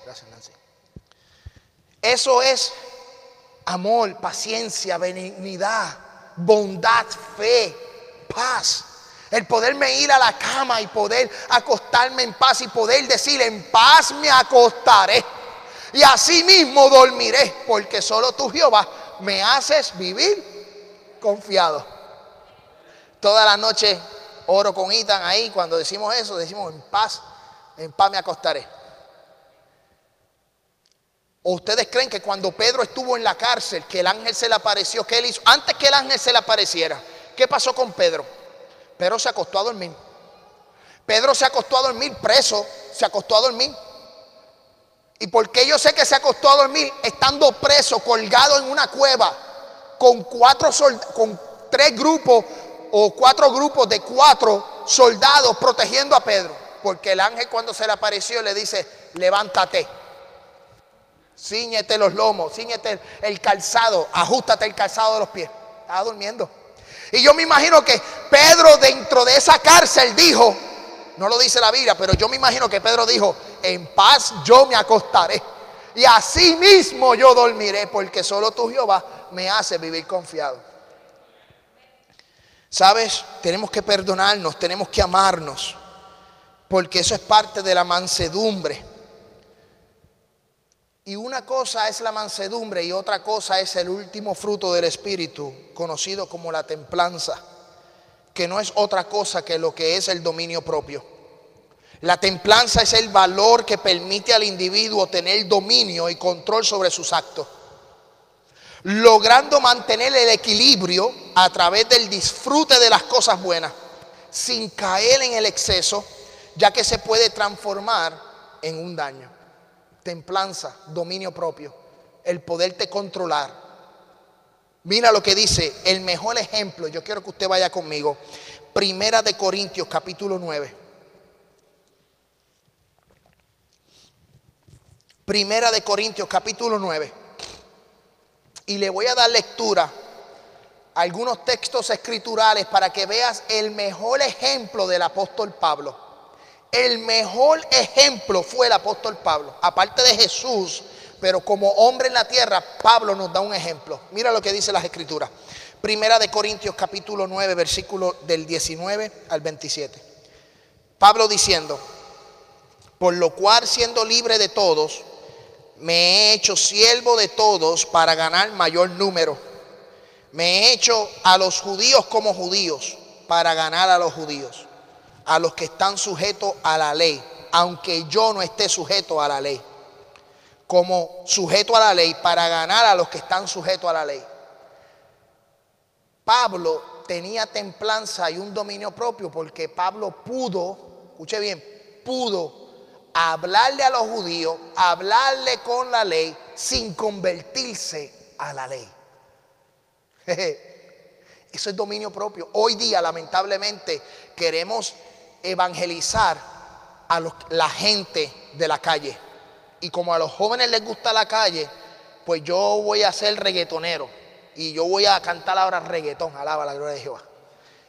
gracias Nancy. Eso es amor, paciencia, benignidad, bondad, fe, paz. El poderme ir a la cama y poder acostarme en paz y poder decir, en paz me acostaré. Y así mismo dormiré, porque solo tú, Jehová, me haces vivir confiado. Toda la noche oro con Itan ahí, cuando decimos eso, decimos, en paz, en paz me acostaré. ¿O ustedes creen que cuando Pedro estuvo en la cárcel, que el ángel se le apareció, que él hizo? Antes que el ángel se le apareciera, ¿qué pasó con Pedro? Pedro se acostó a dormir. Pedro se acostó a dormir preso, se acostó a dormir. ¿Y por qué yo sé que se acostó a dormir estando preso, colgado en una cueva, con cuatro con tres grupos o cuatro grupos de cuatro soldados protegiendo a Pedro? Porque el ángel cuando se le apareció le dice, levántate, ciñete los lomos, ciñete el calzado, ajustate el calzado de los pies. Estaba durmiendo. Y yo me imagino que Pedro dentro de esa cárcel dijo, no lo dice la Biblia, pero yo me imagino que Pedro dijo, en paz yo me acostaré. Y así mismo yo dormiré, porque solo tú Jehová me hace vivir confiado. ¿Sabes? Tenemos que perdonarnos, tenemos que amarnos, porque eso es parte de la mansedumbre. Y una cosa es la mansedumbre y otra cosa es el último fruto del Espíritu, conocido como la templanza, que no es otra cosa que lo que es el dominio propio. La templanza es el valor que permite al individuo tener dominio y control sobre sus actos, logrando mantener el equilibrio a través del disfrute de las cosas buenas, sin caer en el exceso, ya que se puede transformar en un daño templanza, dominio propio, el poderte controlar. Mira lo que dice el mejor ejemplo, yo quiero que usted vaya conmigo, Primera de Corintios capítulo 9. Primera de Corintios capítulo 9. Y le voy a dar lectura a algunos textos escriturales para que veas el mejor ejemplo del apóstol Pablo. El mejor ejemplo fue el apóstol Pablo, aparte de Jesús, pero como hombre en la tierra, Pablo nos da un ejemplo. Mira lo que dice las escrituras. Primera de Corintios capítulo 9, versículo del 19 al 27. Pablo diciendo, por lo cual siendo libre de todos, me he hecho siervo de todos para ganar mayor número. Me he hecho a los judíos como judíos para ganar a los judíos a los que están sujetos a la ley, aunque yo no esté sujeto a la ley, como sujeto a la ley para ganar a los que están sujetos a la ley. Pablo tenía templanza y un dominio propio porque Pablo pudo, escuche bien, pudo hablarle a los judíos, hablarle con la ley sin convertirse a la ley. Eso es dominio propio. Hoy día, lamentablemente, queremos evangelizar a la gente de la calle. Y como a los jóvenes les gusta la calle, pues yo voy a ser reggaetonero. Y yo voy a cantar ahora reggaetón, alaba la gloria de Jehová.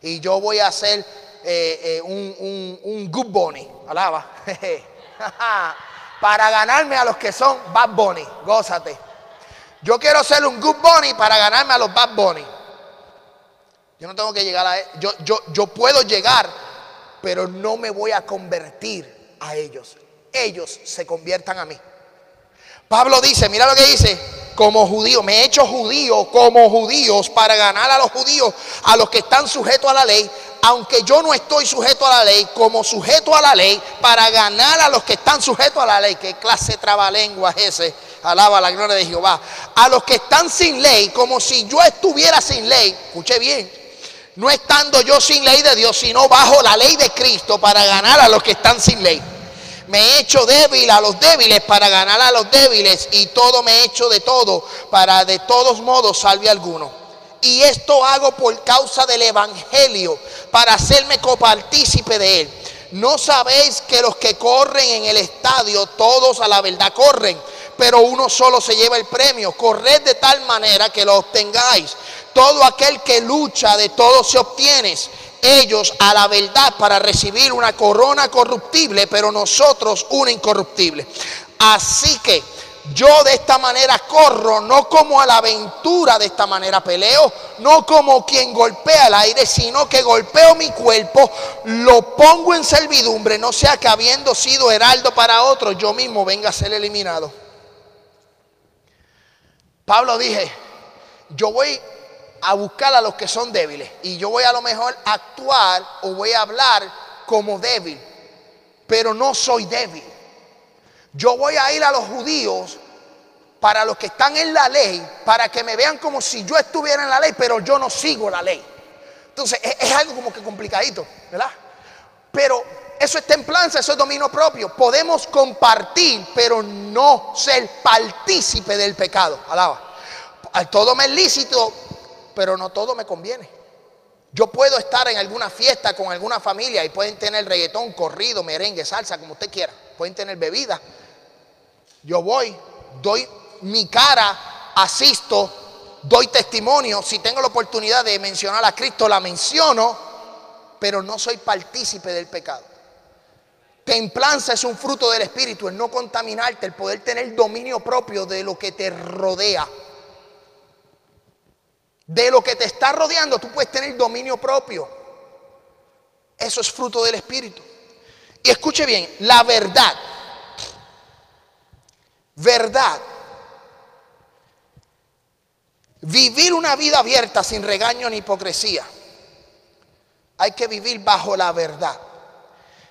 Y yo voy a ser eh, eh, un, un, good bunny, alaba. para ganarme a los que son Bad Bunny. Gózate. Yo quiero ser un Good Bunny para ganarme a los Bad Bunny. Yo no tengo que llegar a yo, yo, yo puedo llegar, pero no me voy a convertir a ellos. Ellos se conviertan a mí. Pablo dice, mira lo que dice, como judío, me he hecho judío como judíos para ganar a los judíos, a los que están sujetos a la ley, aunque yo no estoy sujeto a la ley, como sujeto a la ley, para ganar a los que están sujetos a la ley. ¿Qué clase de trabalengua es ese? Alaba la gloria de Jehová. A los que están sin ley, como si yo estuviera sin ley. Escuche bien. No estando yo sin ley de Dios, sino bajo la ley de Cristo para ganar a los que están sin ley me he hecho débil a los débiles para ganar a los débiles y todo me he hecho de todo para de todos modos salve alguno. Y esto hago por causa del Evangelio, para hacerme copartícipe de él. ¿No sabéis que los que corren en el estadio, todos a la verdad corren, pero uno solo se lleva el premio? Corred de tal manera que lo obtengáis. Todo aquel que lucha, de todo se obtiene ellos a la verdad para recibir una corona corruptible, pero nosotros una incorruptible. Así que yo de esta manera corro, no como a la aventura, de esta manera peleo, no como quien golpea el aire, sino que golpeo mi cuerpo, lo pongo en servidumbre, no sea que habiendo sido heraldo para otro, yo mismo venga a ser eliminado. Pablo dije, yo voy a buscar a los que son débiles. Y yo voy a lo mejor actuar o voy a hablar como débil, pero no soy débil. Yo voy a ir a los judíos para los que están en la ley, para que me vean como si yo estuviera en la ley, pero yo no sigo la ley. Entonces es, algo como que complicadito, ¿verdad? Pero eso es templanza, eso es dominio propio. Podemos compartir, pero no ser partícipe del pecado. Alaba. Al todo me es lícito, pero no todo me conviene. Yo puedo estar en alguna fiesta con alguna familia y pueden tener reggaetón, corrido, merengue, salsa, como usted quiera. Pueden tener bebida. Yo voy, doy mi cara, asisto, doy testimonio. Si tengo la oportunidad de mencionar a Cristo, la menciono, pero no soy partícipe del pecado. Templanza es un fruto del Espíritu, el no contaminarte, el poder tener dominio propio de lo que te rodea de lo que te está rodeando, tú puedes tener dominio propio. Eso es fruto del Espíritu. Y escuche bien, la verdad, verdad, vivir una vida abierta sin regaño ni hipocresía. Hay que vivir bajo la verdad.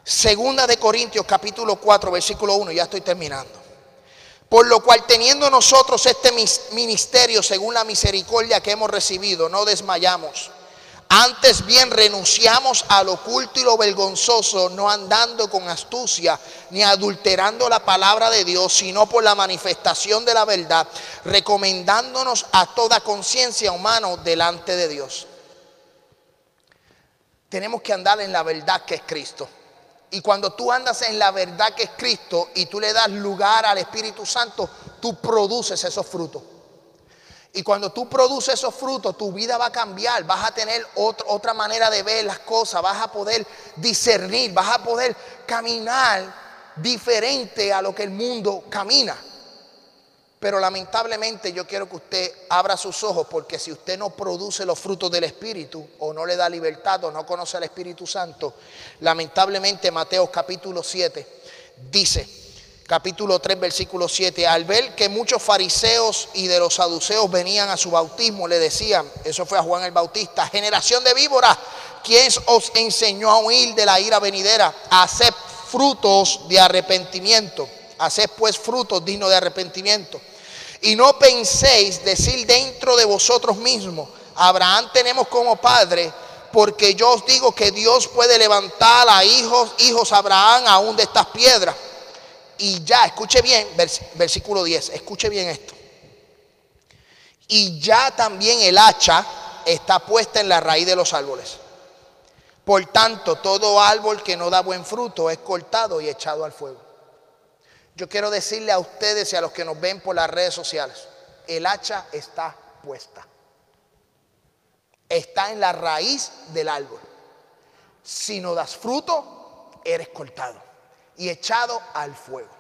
Segunda de Corintios capítulo 4 versículo 1, ya estoy terminando. Por lo cual, teniendo nosotros este ministerio según la misericordia que hemos recibido, no desmayamos. Antes bien renunciamos al oculto y lo vergonzoso, no andando con astucia ni adulterando la palabra de Dios, sino por la manifestación de la verdad, recomendándonos a toda conciencia humana delante de Dios. Tenemos que andar en la verdad que es Cristo. Y cuando tú andas en la verdad que es Cristo y tú le das lugar al Espíritu Santo, tú produces esos frutos. Y cuando tú produces esos frutos, tu vida va a cambiar, vas a tener otra manera de ver las cosas, vas a poder discernir, vas a poder caminar diferente a lo que el mundo camina. Pero lamentablemente yo quiero que usted abra sus ojos porque si usted no produce los frutos del Espíritu o no le da libertad o no conoce al Espíritu Santo, lamentablemente Mateo capítulo 7 dice, capítulo 3 versículo 7, al ver que muchos fariseos y de los saduceos venían a su bautismo, le decían, eso fue a Juan el Bautista, generación de víboras, ¿quién os enseñó a huir de la ira venidera? A hacer frutos de arrepentimiento. Haced pues frutos dignos de arrepentimiento. Y no penséis decir dentro de vosotros mismos, Abraham tenemos como padre, porque yo os digo que Dios puede levantar a hijos, hijos Abraham aún de estas piedras. Y ya, escuche bien, versículo 10, escuche bien esto. Y ya también el hacha está puesta en la raíz de los árboles. Por tanto, todo árbol que no da buen fruto es cortado y echado al fuego. Yo quiero decirle a ustedes y a los que nos ven por las redes sociales, el hacha está puesta. Está en la raíz del árbol. Si no das fruto, eres cortado y echado al fuego.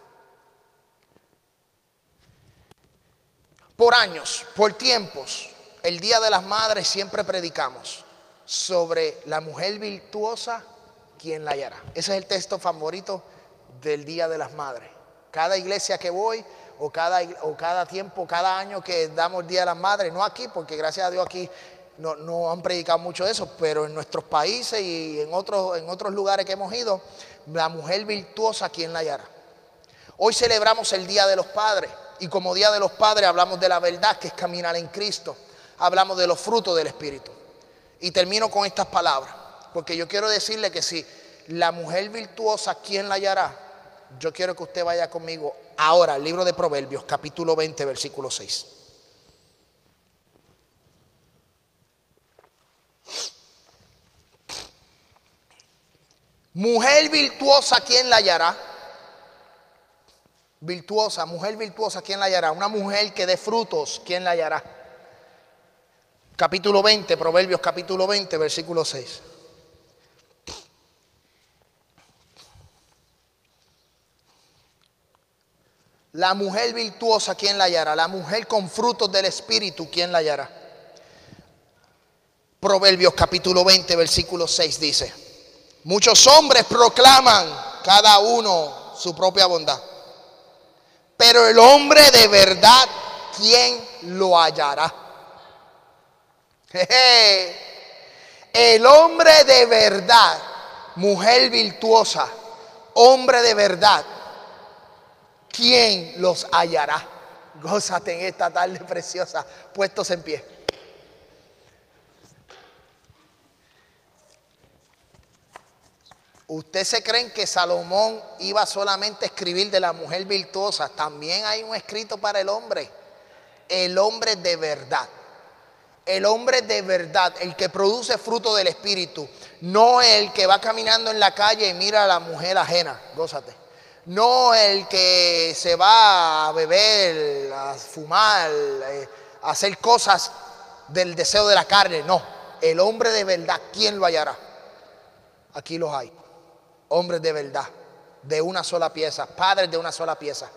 Por años, por tiempos, el Día de las Madres siempre predicamos sobre la mujer virtuosa, quien la hallará. Ese es el texto favorito del Día de las Madres. Cada iglesia que voy o cada, o cada tiempo, cada año que damos el Día de las Madres, no aquí, porque gracias a Dios aquí no, no, han predicado mucho de eso, pero en nuestros países y en otros, en otros lugares que hemos ido, la mujer virtuosa, ¿quién la hallará? Hoy celebramos el Día de los Padres y como Día de los Padres hablamos de la verdad que es caminar en Cristo. Hablamos de los frutos del Espíritu. Y termino con estas palabras, porque yo quiero decirle que si la mujer virtuosa, ¿quién la hallará? Yo quiero que usted vaya conmigo ahora al libro de Proverbios, capítulo 20, versículo 6. Mujer virtuosa, ¿quién la hallará? Virtuosa, mujer virtuosa, ¿quién la hallará? Una mujer que dé frutos, ¿quién la hallará? Capítulo 20, Proverbios capítulo 20, versículo 6. La mujer virtuosa, ¿quién la hallará? La mujer con frutos del Espíritu, ¿quién la hallará? Proverbios capítulo 20, versículo 6 dice, muchos hombres proclaman cada uno su propia bondad pero el hombre de verdad, ¿quién lo hallará? El hombre de verdad, mujer virtuosa, hombre de verdad, ¿quién los hallará? Gózate en esta tarde preciosa, puestos en pie. ¿Usted se creen que Salomón iba solamente a escribir de la mujer virtuosa? También hay un escrito para el hombre. El hombre de verdad. El hombre de verdad, el que produce fruto del Espíritu. No el que va caminando en la calle y mira a la mujer ajena. Gózate. No el que se va a beber, a fumar, eh, a hacer cosas del deseo de la carne. No. El hombre de verdad, ¿quién lo hallará? Aquí los hay hombres de verdad, de una sola pieza, padres de una sola pieza,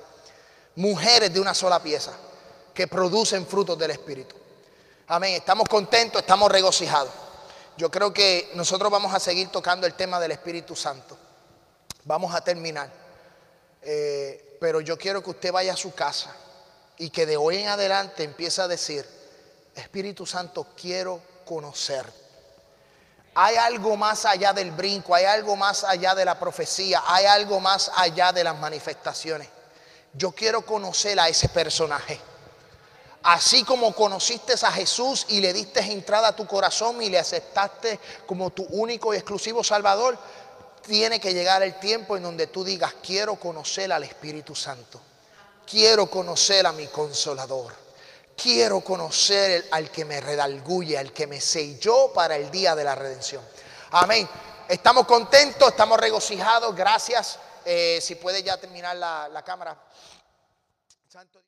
mujeres de una sola pieza, que producen frutos del Espíritu. Amén, estamos contentos, estamos regocijados. Yo creo que nosotros vamos a seguir tocando el tema del Espíritu Santo. Vamos a terminar. Eh, pero yo quiero que usted vaya a su casa y que de hoy en adelante empiece a decir, Espíritu Santo, quiero conocerte. Hay algo más allá del brinco, hay algo más allá de la profecía, hay algo más allá de las manifestaciones. Yo quiero conocer a ese personaje. Así como conociste a Jesús y le diste entrada a tu corazón y le aceptaste como tu único y exclusivo Salvador, tiene que llegar el tiempo en donde tú digas, quiero conocer al Espíritu Santo. Quiero conocer a mi consolador. Quiero conocer al que me redalguye, al que me selló para el día de la redención. Amén. Estamos contentos, estamos regocijados. Gracias. Eh, si puede ya terminar la, la cámara. Santo